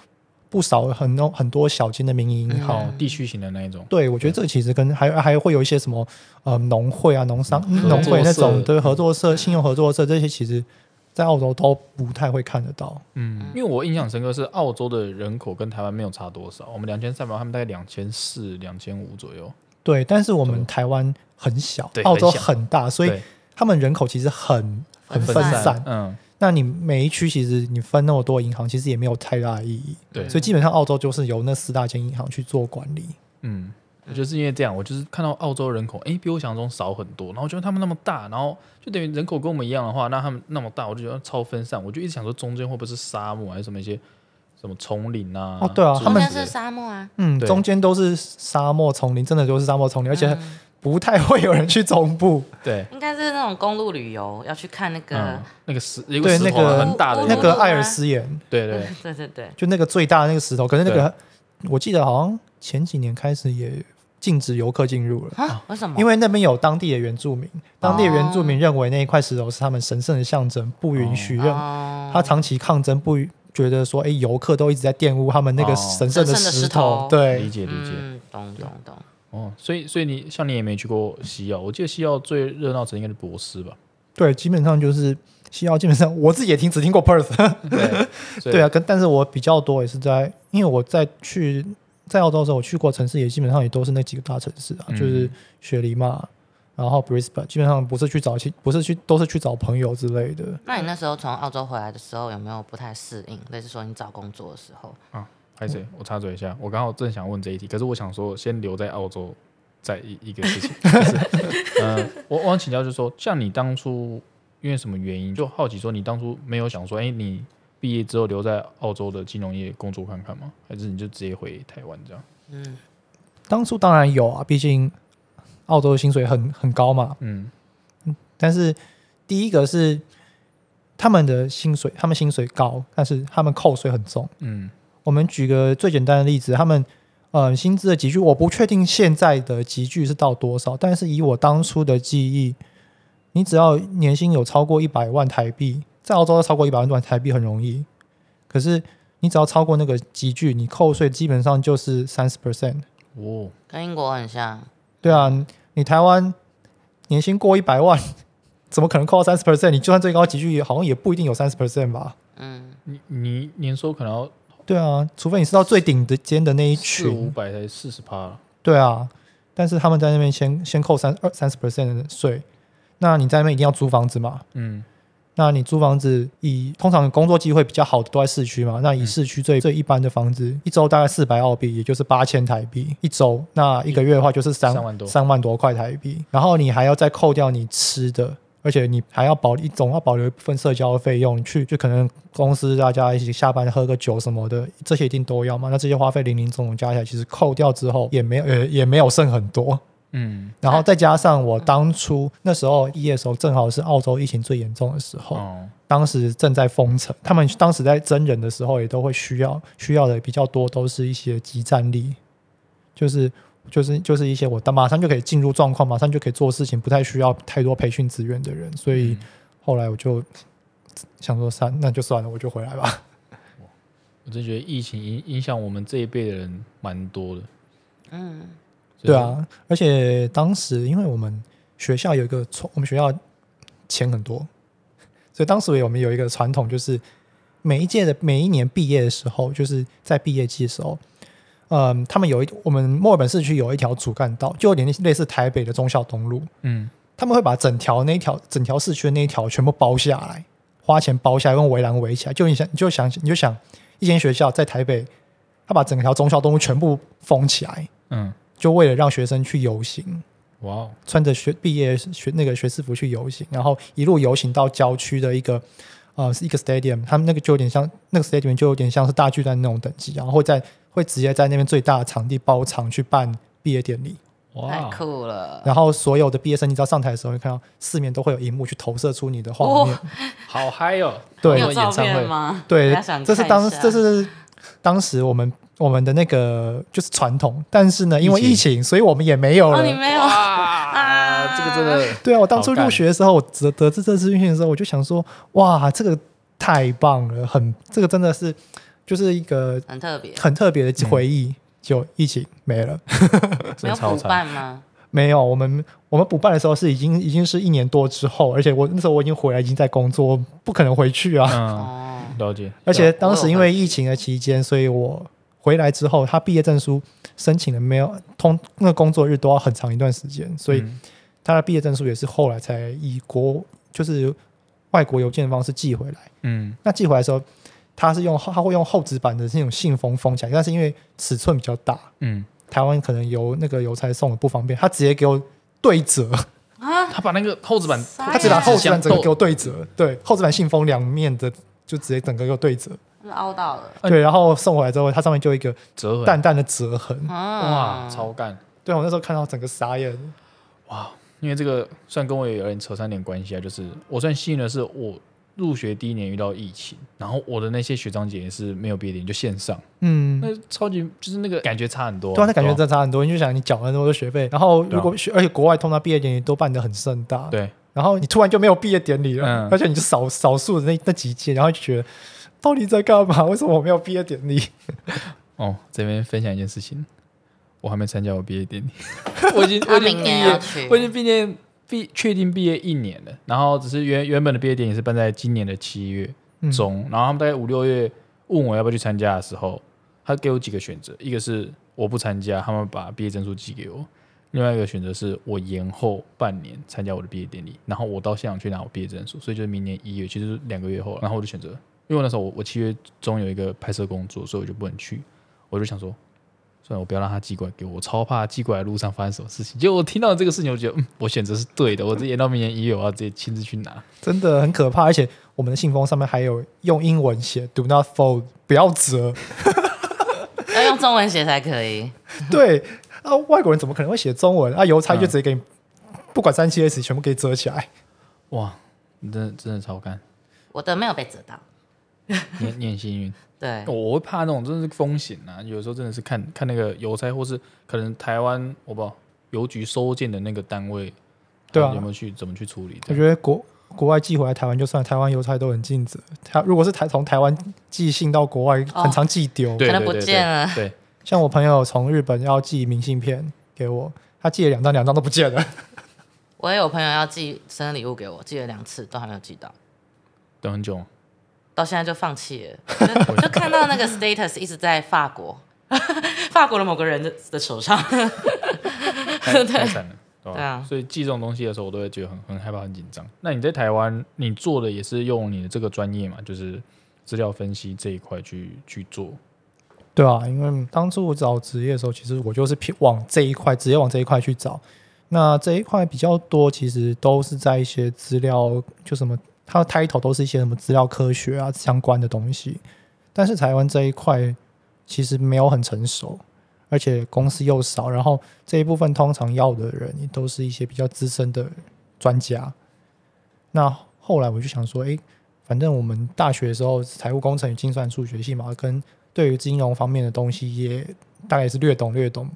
不少很多很多小间的民营银行，地区型的那一种。对，我觉得这个其实跟还还会有一些什么呃农会啊、农商农会那种对合作社、信用合作社这些，其实。在澳洲都不太会看得到，嗯，因为我印象深刻是澳洲的人口跟台湾没有差多少，我们两千三百万，他们大概两千四、两千五左右。对，但是我们台湾很小，澳洲很大，所以他们人口其实很很分散。嗯，那你每一区其实你分那么多银行，其实也没有太大的意义。对，所以基本上澳洲就是由那四大间银行去做管理。嗯。我就是因为这样，我就是看到澳洲人口，哎，比我想象中少很多。然后我觉得他们那么大，然后就等于人口跟我们一样的话，那他们那么大，我就觉得超分散。我就一直想说，中间会不会是沙漠，还是什么一些什么丛林啊？哦，对啊，他们是沙漠啊。嗯，中间都是沙漠丛林，真的就是沙漠丛林，而且不太会有人去中部。(laughs) 对，应该是那种公路旅游要去看那个那个石，对那个很大的那个艾尔斯岩。对对对对对，就那个最大的那个石头。可是那个我记得好像前几年开始也。禁止游客进入了啊？为什么？因为那边有当地的原住民，当地的原住民认为那一块石头是他们神圣的象征，不允许认。他长期抗争，不觉得说，哎，游客都一直在玷污他们那个神圣的石头。对，理解理解，懂懂懂。哦，所以所以你像你也没去过西澳，我记得西澳最热闹城应该是博斯吧？对，基本上就是西澳，基本上我自己也听只听过 Perth。对 (laughs) 对啊，跟但是我比较多也是在，因为我在去。在澳洲的时候，我去过城市也基本上也都是那几个大城市啊，嗯、就是雪梨嘛，然后 Brisbane 基本上不是去找亲，不是去都是去找朋友之类的。那你那时候从澳洲回来的时候有没有不太适应？类似说你找工作的时候啊？还是我插嘴一下，我刚好正想问这一题，可是我想说先留在澳洲再一一个事情，就是呃，我我想请教就是说，像你当初因为什么原因就好奇说你当初没有想说，哎，你毕业之后留在澳洲的金融业工作看看吗？还是你就直接回台湾这样？嗯，当初当然有啊，毕竟。澳洲的薪水很很高嘛，嗯，但是第一个是他们的薪水，他们薪水高，但是他们扣税很重，嗯，我们举个最简单的例子，他们呃薪资的集聚，我不确定现在的集聚是到多少，但是以我当初的记忆，你只要年薪有超过一百万台币，在澳洲要超过一百万台币很容易，可是你只要超过那个集距，你扣税基本上就是三十 percent，哦，跟英国很像。对啊，你台湾年薪过一百万，怎么可能扣到三十 percent？你就算最高集距，好像也不一定有三十 percent 吧？嗯，你你年收可能要对啊，除非你是到最顶的尖的那一群，五百才四十趴。对啊，但是他们在那边先先扣三二三十 percent 的税，那你在那边一定要租房子嘛？嗯。那你租房子以通常工作机会比较好的都在市区嘛？那以市区最最一般的房子，一周大概四百澳币，也就是八千台币一周。那一个月的话就是三万多三万多块台币。然后你还要再扣掉你吃的，而且你还要保一总要保留一部分社交费用去，就可能公司大家一起下班喝个酒什么的，这些一定都要嘛。那这些花费零零总总加起来，其实扣掉之后也没有呃也没有剩很多。嗯，然后再加上我当初那时候毕业的时候，正好是澳洲疫情最严重的时候，哦、当时正在封城，他们当时在真人的时候，也都会需要需要的比较多，都是一些即战力，就是就是就是一些我马上就可以进入状况，马上就可以做事情，不太需要太多培训资源的人，所以后来我就想说，算那就算了，我就回来吧。(laughs) 我真觉得疫情影影响我们这一辈的人蛮多的，嗯。对啊，而且当时因为我们学校有一个我们学校钱很多，所以当时我们有一个传统，就是每一届的每一年毕业的时候，就是在毕业季的时候，嗯，他们有一我们墨尔本市区有一条主干道，就有点类似台北的忠孝东路，嗯，他们会把整条那条整条市区的那一条全部包下来，花钱包下来，用围栏围起来，就你想你就想你就想一间学校在台北，他把整条忠孝东路全部封起来，嗯。就为了让学生去游行，哇 Wow！穿着学毕业学那个学士服去游行，然后一路游行到郊区的一个呃是一个 stadium，他们那个就有点像那个 stadium 就有点像是大巨蛋那种等级，然后会在会直接在那边最大的场地包场去办毕业典礼，哇，太酷了！然后所有的毕业生，你知道上台的时候，会看到四面都会有荧幕去投射出你的画面，好嗨哦！对，有演唱会吗？对，这是当这是当时我们。我们的那个就是传统，但是呢，因为疫情，疫情所以我们也没有了。哦、你没有啊？这个真的对啊！我当初入学的时候，我得得知这次运行的时候，我就想说，哇，这个太棒了，很这个真的是就是一个很特别、很特别的回忆。就疫情没了，(laughs) 没有补办吗？没有，我们我们补办的时候是已经已经是一年多之后，而且我那时候我已经回来，已经在工作，不可能回去啊。嗯，了解。而且当时因为疫情的期间，所以我。回来之后，他毕业证书申请的没有通？那个工作日都要很长一段时间，所以他的毕业证书也是后来才以国就是外国邮件的方式寄回来。嗯，那寄回来的时候，他是用他会用厚纸板的那种信封封起来，但是因为尺寸比较大，嗯，台湾可能邮那个邮差送的不方便，他直接给我对折啊，他把那个厚纸板，他直接把厚纸板整个给我对折，对，厚纸板信封两面的就直接整个又对折。凹到了，对，然后送回来之后，它上面就一个折痕。淡淡的折痕，哇，超干！对，我那时候看到整个傻眼，哇！因为这个算跟我也有点扯上点关系啊，就是我算幸运的是，我入学第一年遇到疫情，然后我的那些学长姐也是没有毕业典礼就线上，嗯，那超级就是那个感觉差很多，对啊，那感觉真的差很多。你就想你缴了那么多学费，然后如果而且国外通常毕业典礼都办得很盛大，对，然后你突然就没有毕业典礼了，而且你就少少数的那那几届，然后就觉得。到底在干嘛？为什么我没有毕业典礼？(laughs) 哦，这边分享一件事情，我还没参加我毕业典礼，(laughs) 我已经我已经毕业，我已经毕业毕确定毕业一年了。然后只是原原本的毕业典礼是办在今年的七月中，嗯、然后他们大概五六月问我要不要去参加的时候，他给我几个选择，一个是我不参加，他们把毕业证书寄给我；另外一个选择是我延后半年参加我的毕业典礼，然后我到现场去拿我毕业证书，所以就是明年一月，其实两个月后，然后我就选择，因为那时候我我七月中有一个拍摄工作，所以我就不能去，我就想说，算了，我不要让他寄过来给我，我超怕寄过来路上发生什么事情。结果我听到这个事情，我觉得嗯，我选择是对的，我直接延到明年一月，我要直接亲自去拿，(laughs) 真的很可怕，而且我们的信封上面还有用英文写 “Do not fold”，不要折，要用中文写才可以。(laughs) (laughs) 对。啊，外国人怎么可能会写中文？啊，邮差就直接给你，嗯、不管三七二十一全部给你折起来。哇，你真的真的超干！我的没有被折到，你你很幸运。(laughs) 对，我会怕那种真的是风险呐、啊。有时候真的是看看那个邮差，或是可能台湾我不知道邮局收件的那个单位，对啊，有没有去怎么去处理？我觉得国国外寄回来台湾就算，台湾邮差都很尽责。他如果是台从台湾寄信到国外，很常寄丢，可能不见了。对。像我朋友从日本要寄明信片给我，他寄了两张，两张都不见了。我也有朋友要寄生日礼物给我，寄了两次都还没有寄到，等很久，到现在就放弃了。(laughs) 就，就看到那个 status 一直在法国，(laughs) 法国的某个人的的手上，太 (laughs) 惨了，对啊。所以寄这种东西的时候，我都会觉得很很害怕、很紧张。那你在台湾，你做的也是用你的这个专业嘛，就是资料分析这一块去去做。对啊，因为当初我找职业的时候，其实我就是偏往这一块，直接往这一块去找。那这一块比较多，其实都是在一些资料，就什么，它的 title 都是一些什么资料科学啊相关的东西。但是台湾这一块其实没有很成熟，而且公司又少，然后这一部分通常要的人也都是一些比较资深的专家。那后来我就想说，哎，反正我们大学的时候财务工程与精算数学系嘛，跟对于金融方面的东西也大概也是略懂略懂，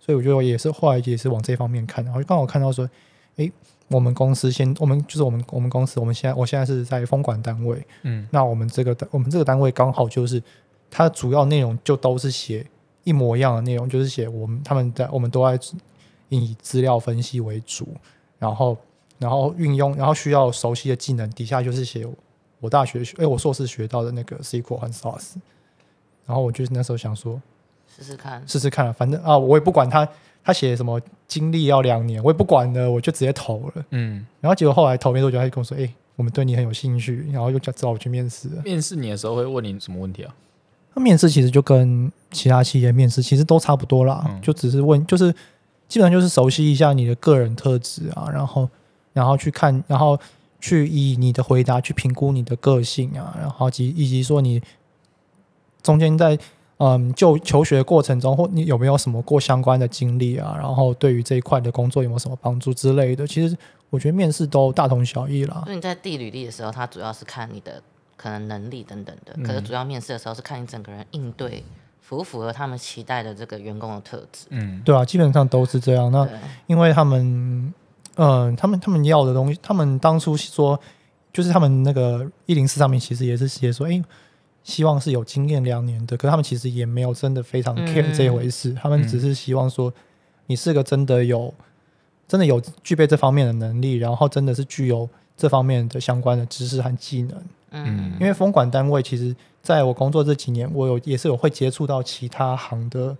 所以我觉得我也是后来也是往这方面看，然后刚好看到说，诶，我们公司先，我们就是我们我们公司，我们现在我现在是在风管单位，嗯，那我们这个我们这个单位刚好就是它主要内容就都是写一模一样的内容，就是写我们他们在我们都在以资料分析为主，然后然后运用然后需要熟悉的技能，底下就是写我大学学诶，我硕士学到的那个 SQL 和 SAS。然后我就那时候想说，试试看，试试看，反正啊，我也不管他，他写什么经历要两年，我也不管了，我就直接投了。嗯，然后结果后来投没多久，他就跟我说：“哎、欸，我们对你很有兴趣。”然后又叫找我去面试。面试你的时候会问你什么问题啊？那面试其实就跟其他企业面试其实都差不多啦，嗯、就只是问，就是基本上就是熟悉一下你的个人特质啊，然后然后去看，然后去以你的回答去评估你的个性啊，然后及以及说你。中间在嗯，就求学的过程中，或你有没有什么过相关的经历啊？然后对于这一块的工作有没有什么帮助之类的？其实我觉得面试都大同小异啦。所以你在递履历的时候，他主要是看你的可能能力等等的，嗯、可是主要面试的时候是看你整个人应对符不符合他们期待的这个员工的特质。嗯，对啊，基本上都是这样。那因为他们嗯，他们他们要的东西，他们当初说就是他们那个一零四上面其实也是写说，哎。希望是有经验两年的，可是他们其实也没有真的非常 care 这一回事，嗯、他们只是希望说你是个真的有、真的有具备这方面的能力，然后真的是具有这方面的相关的知识和技能。嗯，因为风管单位其实在我工作这几年，我有也是有会接触到其他行的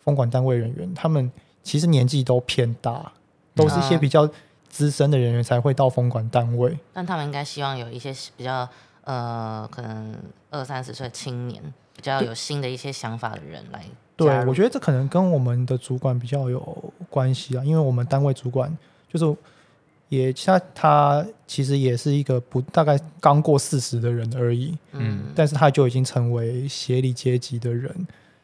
风管单位人员，他们其实年纪都偏大，都是一些比较资深的人员才会到风管单位，但他们应该希望有一些比较。呃，可能二三十岁青年比较有新的一些想法的人来。对，我觉得这可能跟我们的主管比较有关系啊，因为我们单位主管就是也他他其实也是一个不大概刚过四十的人而已，嗯，但是他就已经成为协理阶级的人，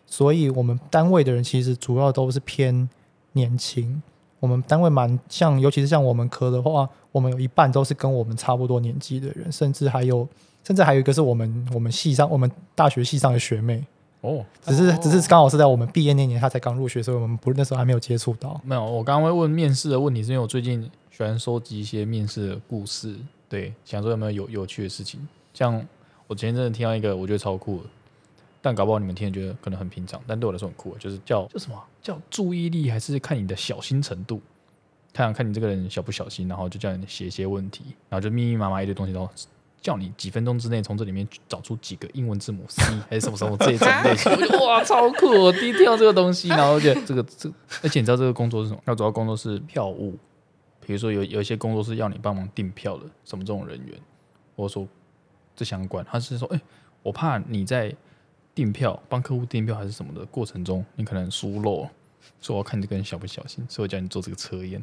所以我们单位的人其实主要都是偏年轻。我们单位蛮像，尤其是像我们科的话，我们有一半都是跟我们差不多年纪的人，甚至还有，甚至还有一个是我们我们系上我们大学系上的学妹哦，只是只是刚好是在我们毕业那年，她才刚入学，所以我们不那时候还没有接触到。没有，我刚刚会问面试的问题，是因为我最近喜欢收集一些面试的故事，对，想说有没有有有趣的事情。像我前一阵子听到一个，我觉得超酷的。但搞不好你们听着觉得可能很平常，但对我来说很酷，就是叫叫什么？叫注意力还是看你的小心程度？看看你这个人小不小心，然后就叫你写一些问题，然后就密密麻麻一堆东西然后叫你几分钟之内从这里面找出几个英文字母 C 还是什么什么这种类型，(laughs) 哇超酷！我第一听到这个东西，然后而且这个这，而且你知道这个工作是什么？要主要工作是票务，比如说有有一些工作是要你帮忙订票的，什么这种人员，我说这相关，他是说，哎、我怕你在订票帮客户订票还是什么的过程中，你可能疏漏，所以我要看你这个人小不小心，所以我叫你做这个测验。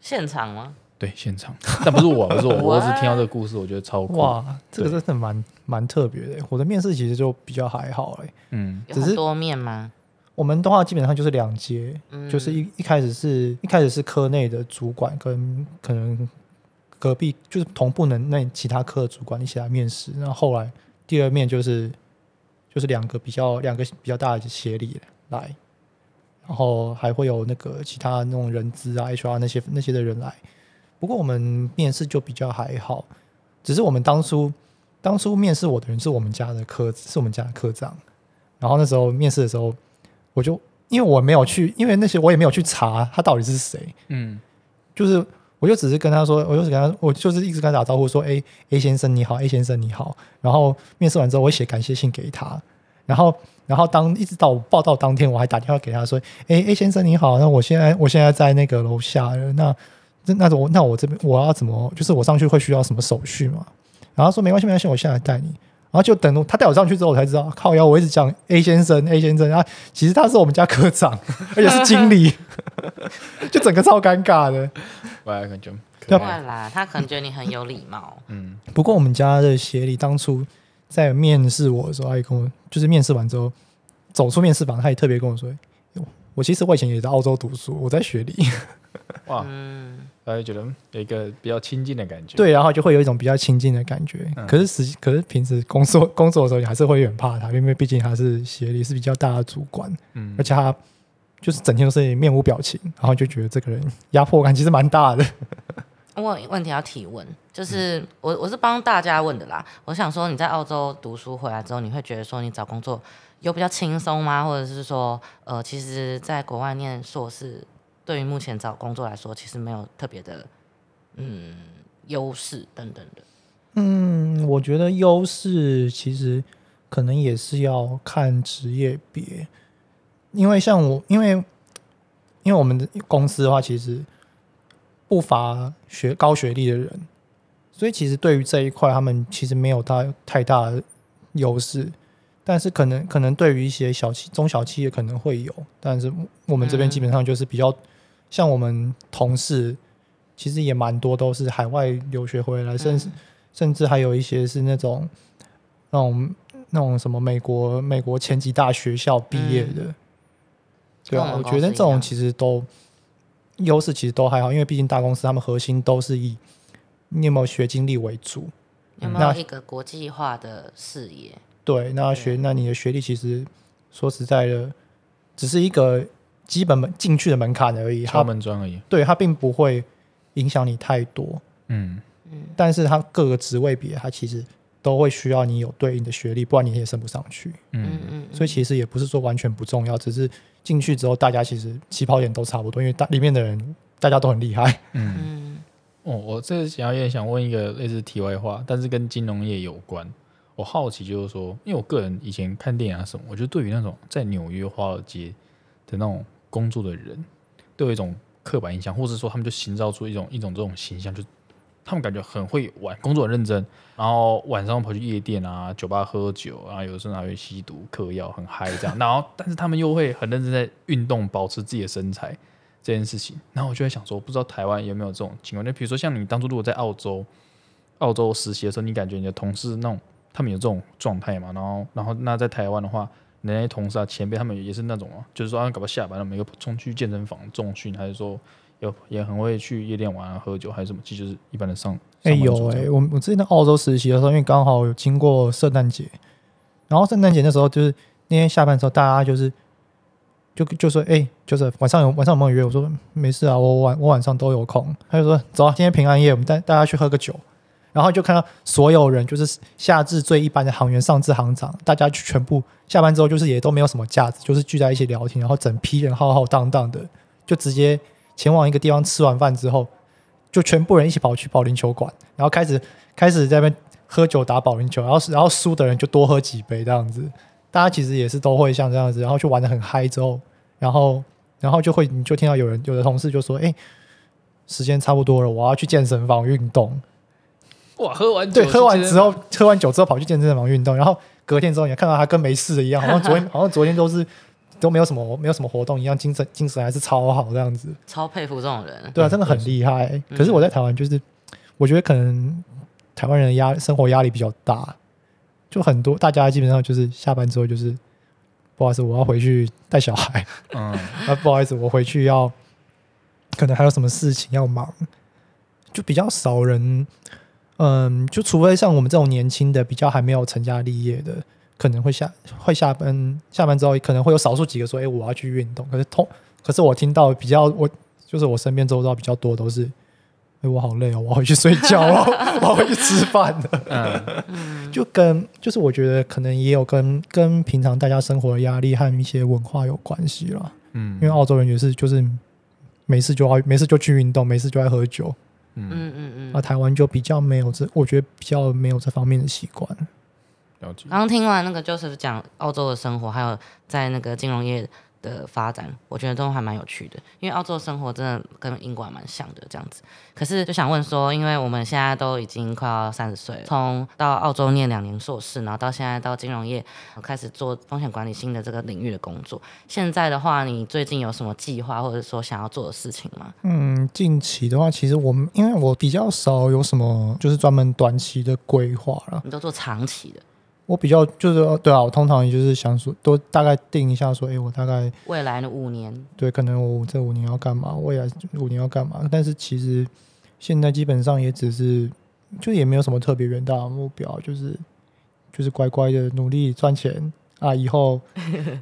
现场吗？对，现场，(laughs) 但不是我，不是我，我只听到这个故事，我觉得超酷。哇，这个真的蛮蛮特别的。我的面试其实就比较还好哎，嗯，只是多面吗？我们的话基本上就是两阶，嗯、就是一一开始是一开始是科内的主管跟可能隔壁就是同部门那其他科的主管一起来面试，然后后来第二面就是就是两个比较两个比较大的协理来，然后还会有那个其他那种人资啊、HR 那些那些的人来。不过我们面试就比较还好，只是我们当初当初面试我的人是我们家的科，是我们家的科长。然后那时候面试的时候，我就因为我没有去，因为那些我也没有去查他到底是谁，嗯，就是我就只是跟他说，我就跟他，我就是一直跟他打招呼说，哎，A 先生你好，A 先生你好。然后面试完之后，我写感谢信给他。然后然后当一直到我报到当天，我还打电话给他说，哎，A 先生你好，那我现在我现在在那个楼下，那。那我那我这边我要怎么？就是我上去会需要什么手续吗？然后说没关系没关系，我现在带你。然后就等他带我上去之后，我才知道靠腰，我一直讲 A 先生 A 先生啊，其实他是我们家科长，而且是经理，(laughs) 就整个超尴尬的。我还感觉对啦，他可能觉得你很有礼貌。(laughs) 嗯，不过我们家的协理当初在面试我的时候，他也跟我就是面试完之后走出面试房，他也特别跟我说：“我其实我以前也在澳洲读书，我在学历。” (laughs) 哇。嗯他就觉得有一个比较亲近的感觉，对，然后就会有一种比较亲近的感觉。嗯、可是实际，可是平时工作工作的时候，你还是会有点怕他，因为毕竟他是协理，是比较大的主管，嗯，而且他就是整天都是面无表情，然后就觉得这个人压迫感其实蛮大的。(laughs) 我有问题要提问，就是我我是帮大家问的啦。我想说你在澳洲读书回来之后，你会觉得说你找工作有比较轻松吗？或者是说，呃，其实在国外念硕士？对于目前找工作来说，其实没有特别的，嗯，优势等等的。嗯，我觉得优势其实可能也是要看职业别，因为像我，因为因为我们的公司的话，其实不乏学高学历的人，所以其实对于这一块，他们其实没有大太大的优势。但是可能可能对于一些小企中小企业可能会有，但是我们这边基本上就是比较。像我们同事，其实也蛮多都是海外留学回来，甚至甚至还有一些是那种那种那种什么美国美国前几大学校毕业的，对啊，我觉得这种其实都优势其实都还好，因为毕竟大公司他们核心都是以你有没有学经历为主，有没有一个国际化的视野？对，那学那你的学历其实说实在的，只是一个。基本门进去的门槛而已，敲门砖而已。对，它并不会影响你太多。嗯嗯，但是它各个职位别，它其实都会需要你有对应的学历，不然你也升不上去。嗯嗯，所以其实也不是说完全不重要，只是进去之后，大家其实起跑点都差不多，因为大里面的人大家都很厉害。嗯哦，我这个想要有点想问一个类似题外话，但是跟金融业有关。我好奇就是说，因为我个人以前看电影啊什么，我觉得对于那种在纽约华尔街的那种。工作的人都有一种刻板印象，或者说他们就营造出一种一种这种形象，就他们感觉很会玩，工作很认真，然后晚上跑去夜店啊、酒吧喝酒啊，有的时候还会吸毒、嗑药，很嗨这样。然后，但是他们又会很认真在运动，保持自己的身材这件事情。然后我就在想说，不知道台湾有没有这种情况？就比如说像你当初如果在澳洲，澳洲实习的时候，你感觉你的同事那种他们有这种状态嘛？然后，然后那在台湾的话。那些同事啊，前辈他们也是那种啊，就是说啊，搞到下班了，每个冲去健身房重训，还是说有也很会去夜店玩啊、喝酒，还是什么？其实就是一般的上。哎、欸，有哎、欸，我我之前在澳洲实习的时候，因为刚好有经过圣诞节，然后圣诞节那时候就是那天下班的时候，大家就是就就说，哎、欸，就是晚上有晚上有没有约？我说没事啊，我晚我晚上都有空。他就说走啊，今天平安夜，我们带大家去喝个酒。然后就看到所有人，就是下至最一般的行员，上至行长，大家就全部下班之后，就是也都没有什么架子，就是聚在一起聊天，然后整批人浩浩荡荡的，就直接前往一个地方。吃完饭之后，就全部人一起跑去保龄球馆，然后开始开始在那边喝酒打保龄球，然后然后输的人就多喝几杯这样子。大家其实也是都会像这样子，然后就玩得很嗨之后，然后然后就会你就听到有人有的同事就说：“哎，时间差不多了，我要去健身房运动。”哇，喝完酒对，喝完之后喝完酒之后跑去健身房运动，然后隔天之后你看到他跟没事的一样，好像 (laughs) 昨天好像昨天都是都没有什么没有什么活动一样，精神精神还是超好这样子。超佩服这种人，对啊，真的很厉害。嗯、可是我在台湾就是，我觉得可能台湾人的压生活压力比较大，就很多大家基本上就是下班之后就是不好意思，我要回去带小孩，嗯，(laughs) 啊不好意思，我回去要可能还有什么事情要忙，就比较少人。嗯，就除非像我们这种年轻的，比较还没有成家立业的，可能会下会下班，下班之后可能会有少数几个说：“哎、欸，我要去运动。”可是通，可是我听到比较我就是我身边周遭比较多都是：“哎、欸，我好累哦，我要回去睡觉哦，(laughs) 我要回去吃饭了。(laughs) ”嗯，就跟就是我觉得可能也有跟跟平常大家生活的压力和一些文化有关系了。嗯，因为澳洲人也是就是没事就要没事就去运动，没事就爱喝酒。嗯嗯嗯嗯，啊，台湾就比较没有这，我觉得比较没有这方面的习惯。了解。刚刚听完那个 Joseph 讲澳洲的生活，还有在那个金融业的发展，我觉得都还蛮有趣的，因为澳洲生活真的跟英国还蛮像的这样子。可是就想问说，因为我们现在都已经快要三十岁了，从到澳洲念两年硕士，然后到现在到金融业开始做风险管理新的这个领域的工作。现在的话，你最近有什么计划，或者说想要做的事情吗？嗯，近期的话，其实我们因为我比较少有什么就是专门短期的规划了，你都做长期的。我比较就是对啊，我通常也就是想说，都大概定一下说，哎，我大概未来的五年，对，可能我这五年要干嘛，未来五年要干嘛。但是其实现在基本上也只是，就也没有什么特别远大的目标，就是就是乖乖的努力赚钱啊，以后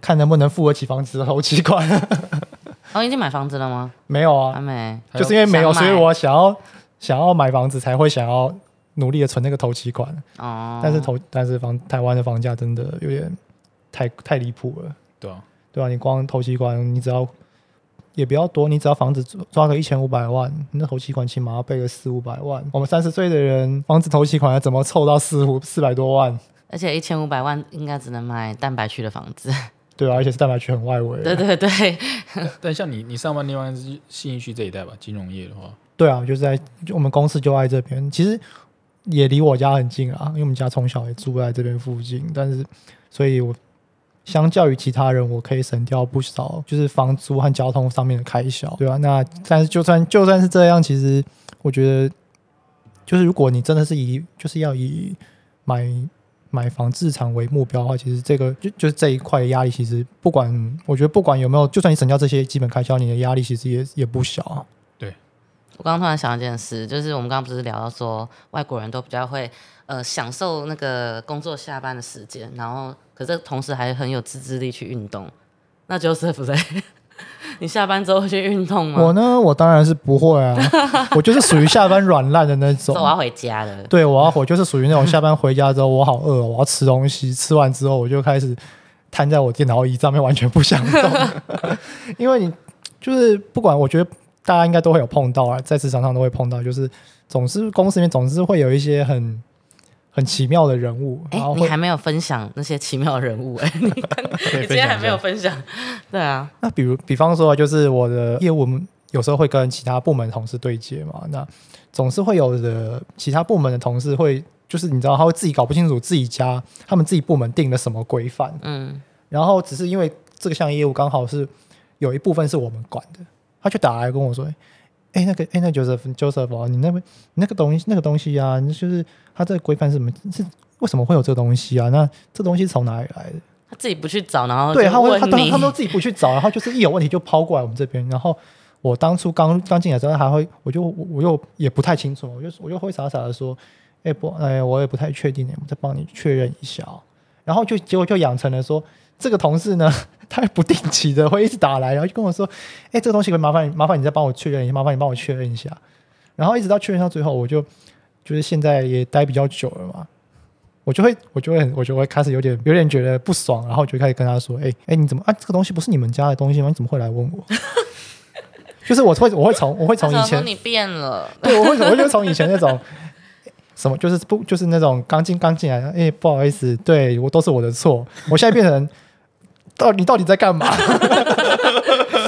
看能不能付得起房子的头期款。(laughs) (laughs) 哦，已经买房子了吗？没有啊，还没，就是因为没有，所以我想要想要买房子才会想要。努力的存那个头期款，哦，但是头但是房台湾的房价真的有点太太离谱了，对啊，对啊，你光头期款，你只要也比较多，你只要房子抓个一千五百万，你那头期款起码要备个四五百万。我们三十岁的人，房子头期款要怎么凑到四五四百多万？而且一千五百万应该只能买蛋白区的房子，对啊，而且是蛋白区很外围。对对对。但像你你上班地方是信义区这一带吧？金融业的话，对啊，就是在我们公司就在这边，其实。也离我家很近啊，因为我们家从小也住在这边附近，但是，所以我相较于其他人，我可以省掉不少，就是房租和交通上面的开销，对吧？那但是就算就算是这样，其实我觉得，就是如果你真的是以就是要以买买房自产为目标的话，其实这个就就是这一块的压力，其实不管我觉得不管有没有，就算你省掉这些基本开销，你的压力其实也也不小啊。我刚刚突然想到一件事，就是我们刚刚不是聊到说外国人都比较会呃享受那个工作下班的时间，然后可是同时还很有自制力去运动。那 Joseph 嘞，(laughs) 你下班之后会去运动吗？我呢，我当然是不会啊，我就是属于下班软烂的那种。(laughs) 我要回家了。对，我要回，就是属于那种下班回家之后我好饿，我要吃东西，吃完之后我就开始瘫在我电脑椅上面，完全不想动。(laughs) 因为你就是不管，我觉得。大家应该都会有碰到啊，在职场上都会碰到，就是总是公司里面总是会有一些很很奇妙的人物。哎、欸，你还没有分享那些奇妙的人物哎、欸，你 (laughs) 你今天还没有分享？对啊。那比如，比方说，就是我的业务有时候会跟其他部门同事对接嘛，那总是会有的其他部门的同事会，就是你知道，他会自己搞不清楚自己家他们自己部门定了什么规范，嗯，然后只是因为这个项业务刚好是有一部分是我们管的。他就打来跟我说：“哎、欸，那个，哎、欸，那 Joseph Joseph 你那边那个东西，那个东西啊，就是他这个规范是什么？是为什么会有这个东西啊？那这东西从哪里来的？他自己不去找，然后对，他会，他他们都自己不去找，然后就是一有问题就抛过来我们这边。然后我当初刚刚进来的时候，还会，我就我又也不太清楚，我就我就会傻傻的说：哎、欸、不，哎，我也不太确定，我再帮你确认一下。然后就结果就养成了说。”这个同事呢，(laughs) 他不定期的会一直打来，然后就跟我说：“哎，这个东西会麻烦你，麻烦你再帮我确认一下，麻烦你帮我确认一下。”然后一直到确认到最后，我就就是现在也待比较久了嘛，我就会我就会我就会开始有点有点觉得不爽，然后就开始跟他说：“哎哎，你怎么啊？这个东西不是你们家的东西吗？你怎么会来问我？” (laughs) 就是我会我会从我会从以前你变了，对，我会我就从以前那种什么就是不就是那种刚进刚进来，哎，不好意思，对我都是我的错，我现在变成到你到底在干嘛？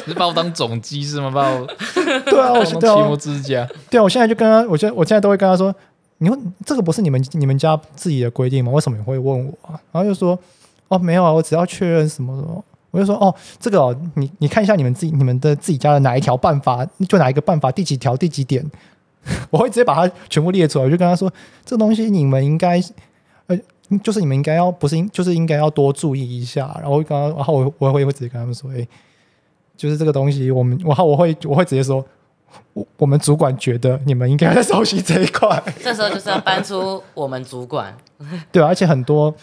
你 (laughs) 是把我当总机是吗？把我 (laughs) 对啊，我当奇摩之家。对啊，我现在就跟他，我现在我现在都会跟他说，你问这个不是你们你们家自己的规定吗？为什么你会问我？然后就说哦没有啊，我只要确认什么什么。我就说哦，这个哦，你你看一下你们自己你们的自己家的哪一条办法，就哪一个办法第几条第几点。(laughs) 我会直接把它全部列出来，我就跟他说：“这东西你们应该，呃，就是你们应该要不是应，就是应该要多注意一下。”然后刚刚，然后我我会会直接跟他们说：“哎，就是这个东西，我们，然后我会我会直接说，我我们主管觉得你们应该在熟悉这一块。(laughs) ”这时候就是要搬出我们主管，(laughs) 对，而且很多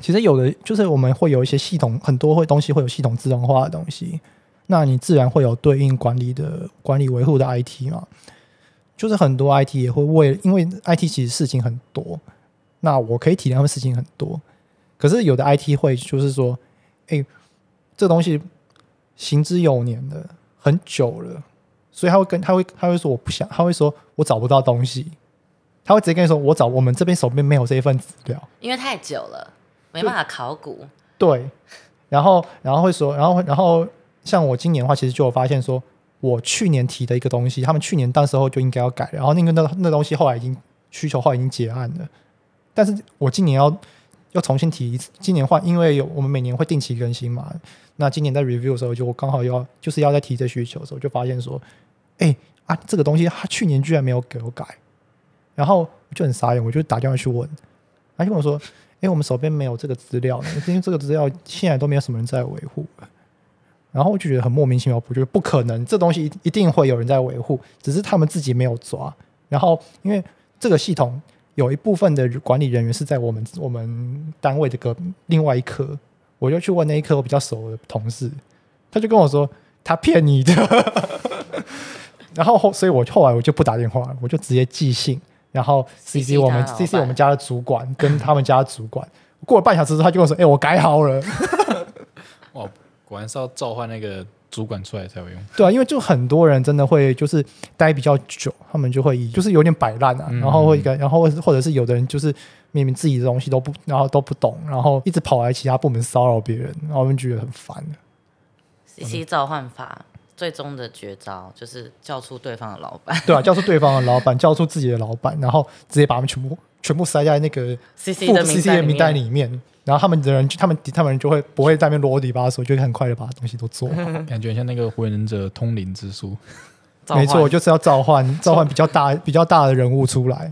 其实有的就是我们会有一些系统，很多会东西会有系统自动化的东西，那你自然会有对应管理的管理维护的 IT 嘛。就是很多 IT 也会为，因为 IT 其实事情很多，那我可以体谅他们事情很多，可是有的 IT 会就是说，哎，这东西行之有年的很久了，所以他会跟他会他会说我不想，他会说我找不到东西，他会直接跟你说我找我们这边手边没有这一份资料，因为太久了，没办法考古。对，然后然后会说，然后然后像我今年的话，其实就有发现说。我去年提的一个东西，他们去年当时候就应该要改，然后那个那那东西后来已经需求后来已经结案了，但是我今年要要重新提一次，今年换，因为有我们每年会定期更新嘛，那今年在 review 的时候，就我刚好要就是要再提这需求的时候，就发现说，哎、啊，这个东西他去年居然没有给我改，然后我就很傻眼，我就打电话去问，他就跟我说，哎、我们手边没有这个资料，因为这个资料现在都没有什么人在维护。然后我就觉得很莫名其妙，我觉得不可能，这东西一定会有人在维护，只是他们自己没有抓。然后因为这个系统有一部分的管理人员是在我们我们单位的个另外一科，我就去问那一科我比较熟的同事，他就跟我说他骗你的。(laughs) 然后后所以我后来我就不打电话，我就直接寄信，然后 CC 我们 CC 我们家的主管跟他们家的主管。过了半小时之后，他就跟我说：“哎，我改好了。(laughs) ”哇。果然是要召唤那个主管出来才会用。对啊，因为就很多人真的会就是待比较久，他们就会就是有点摆烂啊，嗯、然后会然后或者是有的人就是明明自己的东西都不，然后都不懂，然后一直跑来其他部门骚扰别人，然后我们觉得很烦。CC 召唤法最终的绝招就是叫出对方的老板，对啊，叫出对方的老板，(laughs) 叫出自己的老板，然后直接把他们全部全部塞在那个 CC 的 CC 的名单里面。然后他们的人，他们他们人就会不会在那边啰里吧嗦，就会很快的把东西都做好。(laughs) 感觉像那个火影忍者通灵之术，没错，就是要召唤召唤比较大 (laughs) 比较大的人物出来。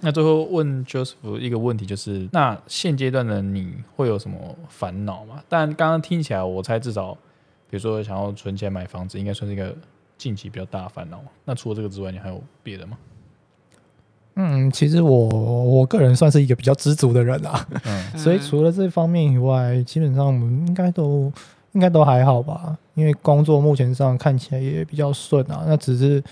那最后问 Joseph 一个问题，就是那现阶段的你会有什么烦恼吗？但刚刚听起来，我猜至少，比如说想要存钱买房子，应该算是一个近期比较大的烦恼。那除了这个之外，你还有别的吗？嗯，其实我我个人算是一个比较知足的人啊，嗯、(laughs) 所以除了这方面以外，基本上我们应该都应该都还好吧。因为工作目前上看起来也比较顺啊，那只是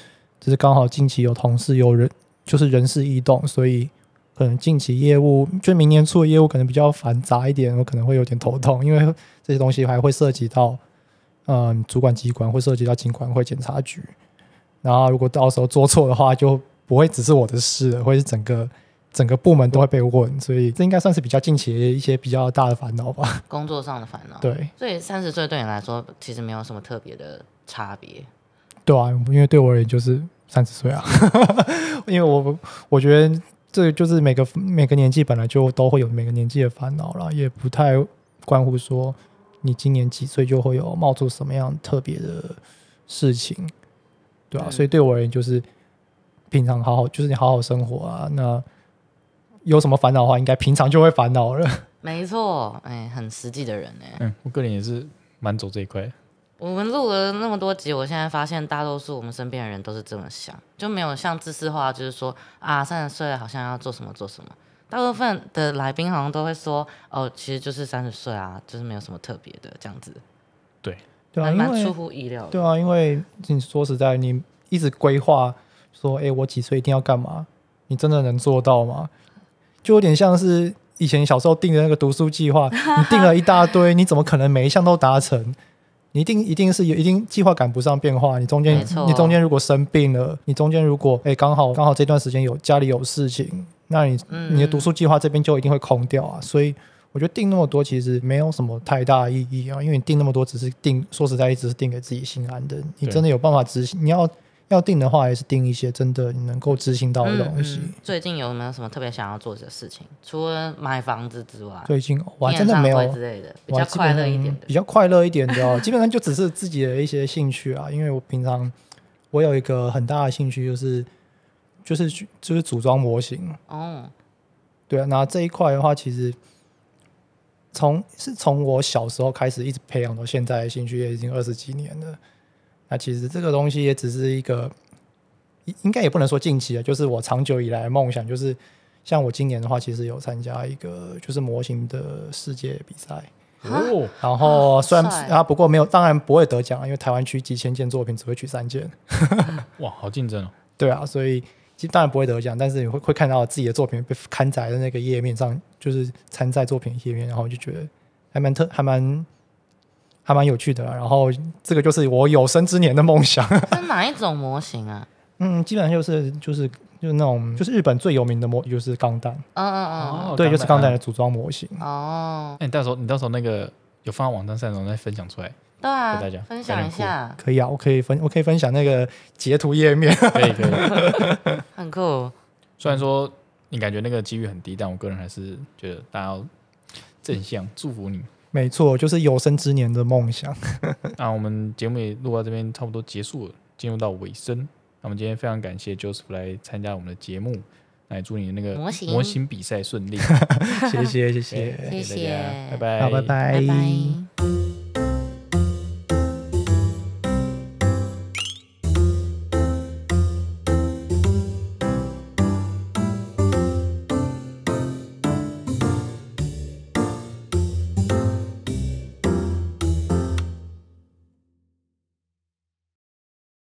只是刚好近期有同事有人就是人事异动，所以可能近期业务就明年初的业务可能比较繁杂一点，我可能会有点头痛，因为 (laughs) 这些东西还会涉及到嗯主管机关，会涉及到警管会、检察局，然后如果到时候做错的话就。不会只是我的事，会是整个整个部门都会被问，所以这应该算是比较近期的一些比较大的烦恼吧。工作上的烦恼。对，所以三十岁对你来说其实没有什么特别的差别。对啊，因为对我而言就是三十岁啊，(laughs) 因为我我觉得这就是每个每个年纪本来就都会有每个年纪的烦恼了，也不太关乎说你今年几岁就会有冒出什么样特别的事情，对啊，嗯、所以对我而言就是。平常好好就是你好好生活啊，那有什么烦恼的话，应该平常就会烦恼了。(laughs) 没错，哎，很实际的人哎。嗯，我个人也是蛮走这一块。我们录了那么多集，我现在发现大多数我们身边的人都是这么想，就没有像知识化，就是说啊，三十岁好像要做什么做什么。大部分的来宾好像都会说，哦，其实就是三十岁啊，就是没有什么特别的这样子。对，对啊，蛮出乎意料的。对啊，因为你说实在，你一直规划。说，哎、欸，我几岁一定要干嘛？你真的能做到吗？就有点像是以前小时候定的那个读书计划，你定了一大堆，你怎么可能每一项都达成？你一定一定是有一定计划赶不上变化。你中间你中间如果生病了，你中间如果哎刚好刚好这段时间有家里有事情，那你、嗯、你的读书计划这边就一定会空掉啊。所以我觉得定那么多其实没有什么太大意义啊，因为你定那么多只是定，说实在，一直是定给自己心安的。你真的有办法执行，你要。要定的话，也是定一些真的你能够执行到的东西。嗯嗯、最近有没有什么特别想要做的事情？除了买房子之外，最近我还真的没有之类的，比较快乐一点的，比较快乐一点的哦。(laughs) 基本上就只是自己的一些兴趣啊，因为我平常我有一个很大的兴趣，就是就是就是组装模型。哦，对啊，那这一块的话，其实从是从我小时候开始一直培养到现在的兴趣，也已经二十几年了。那其实这个东西也只是一个，应该也不能说近期啊，就是我长久以来的梦想，就是像我今年的话，其实有参加一个就是模型的世界比赛哦。然后虽然啊，不过没有，当然不会得奖，因为台湾区几千件作品只会取三件。(laughs) 哇，好竞争哦！对啊，所以其实当然不会得奖，但是你会会看到自己的作品被刊载在那个页面上，就是参赛作品页面，然后就觉得还蛮特，还蛮。还蛮有趣的，然后这个就是我有生之年的梦想。(laughs) 是哪一种模型啊？嗯，基本上就是就是就是那种就是日本最有名的模就是钢弹。嗯嗯嗯，对，就是钢弹的组装模型。哦，那你到时候你到时候那个有放在网站上，然后再分享出来，对啊，给大家分享一下。可以啊，我可以分我可以分享那个截图页面。可 (laughs) 以可以，(laughs) 很酷。虽然说你感觉那个几率很低，但我个人还是觉得大家要正向祝福你。没错，就是有生之年的梦想。(laughs) 那我们节目也录到这边，差不多结束了，进入到尾声。那我们今天非常感谢 Joseph 来参加我们的节目，来祝你那个模型模型比赛顺利。谢谢谢谢谢谢，大家，拜拜，好，拜拜。拜拜。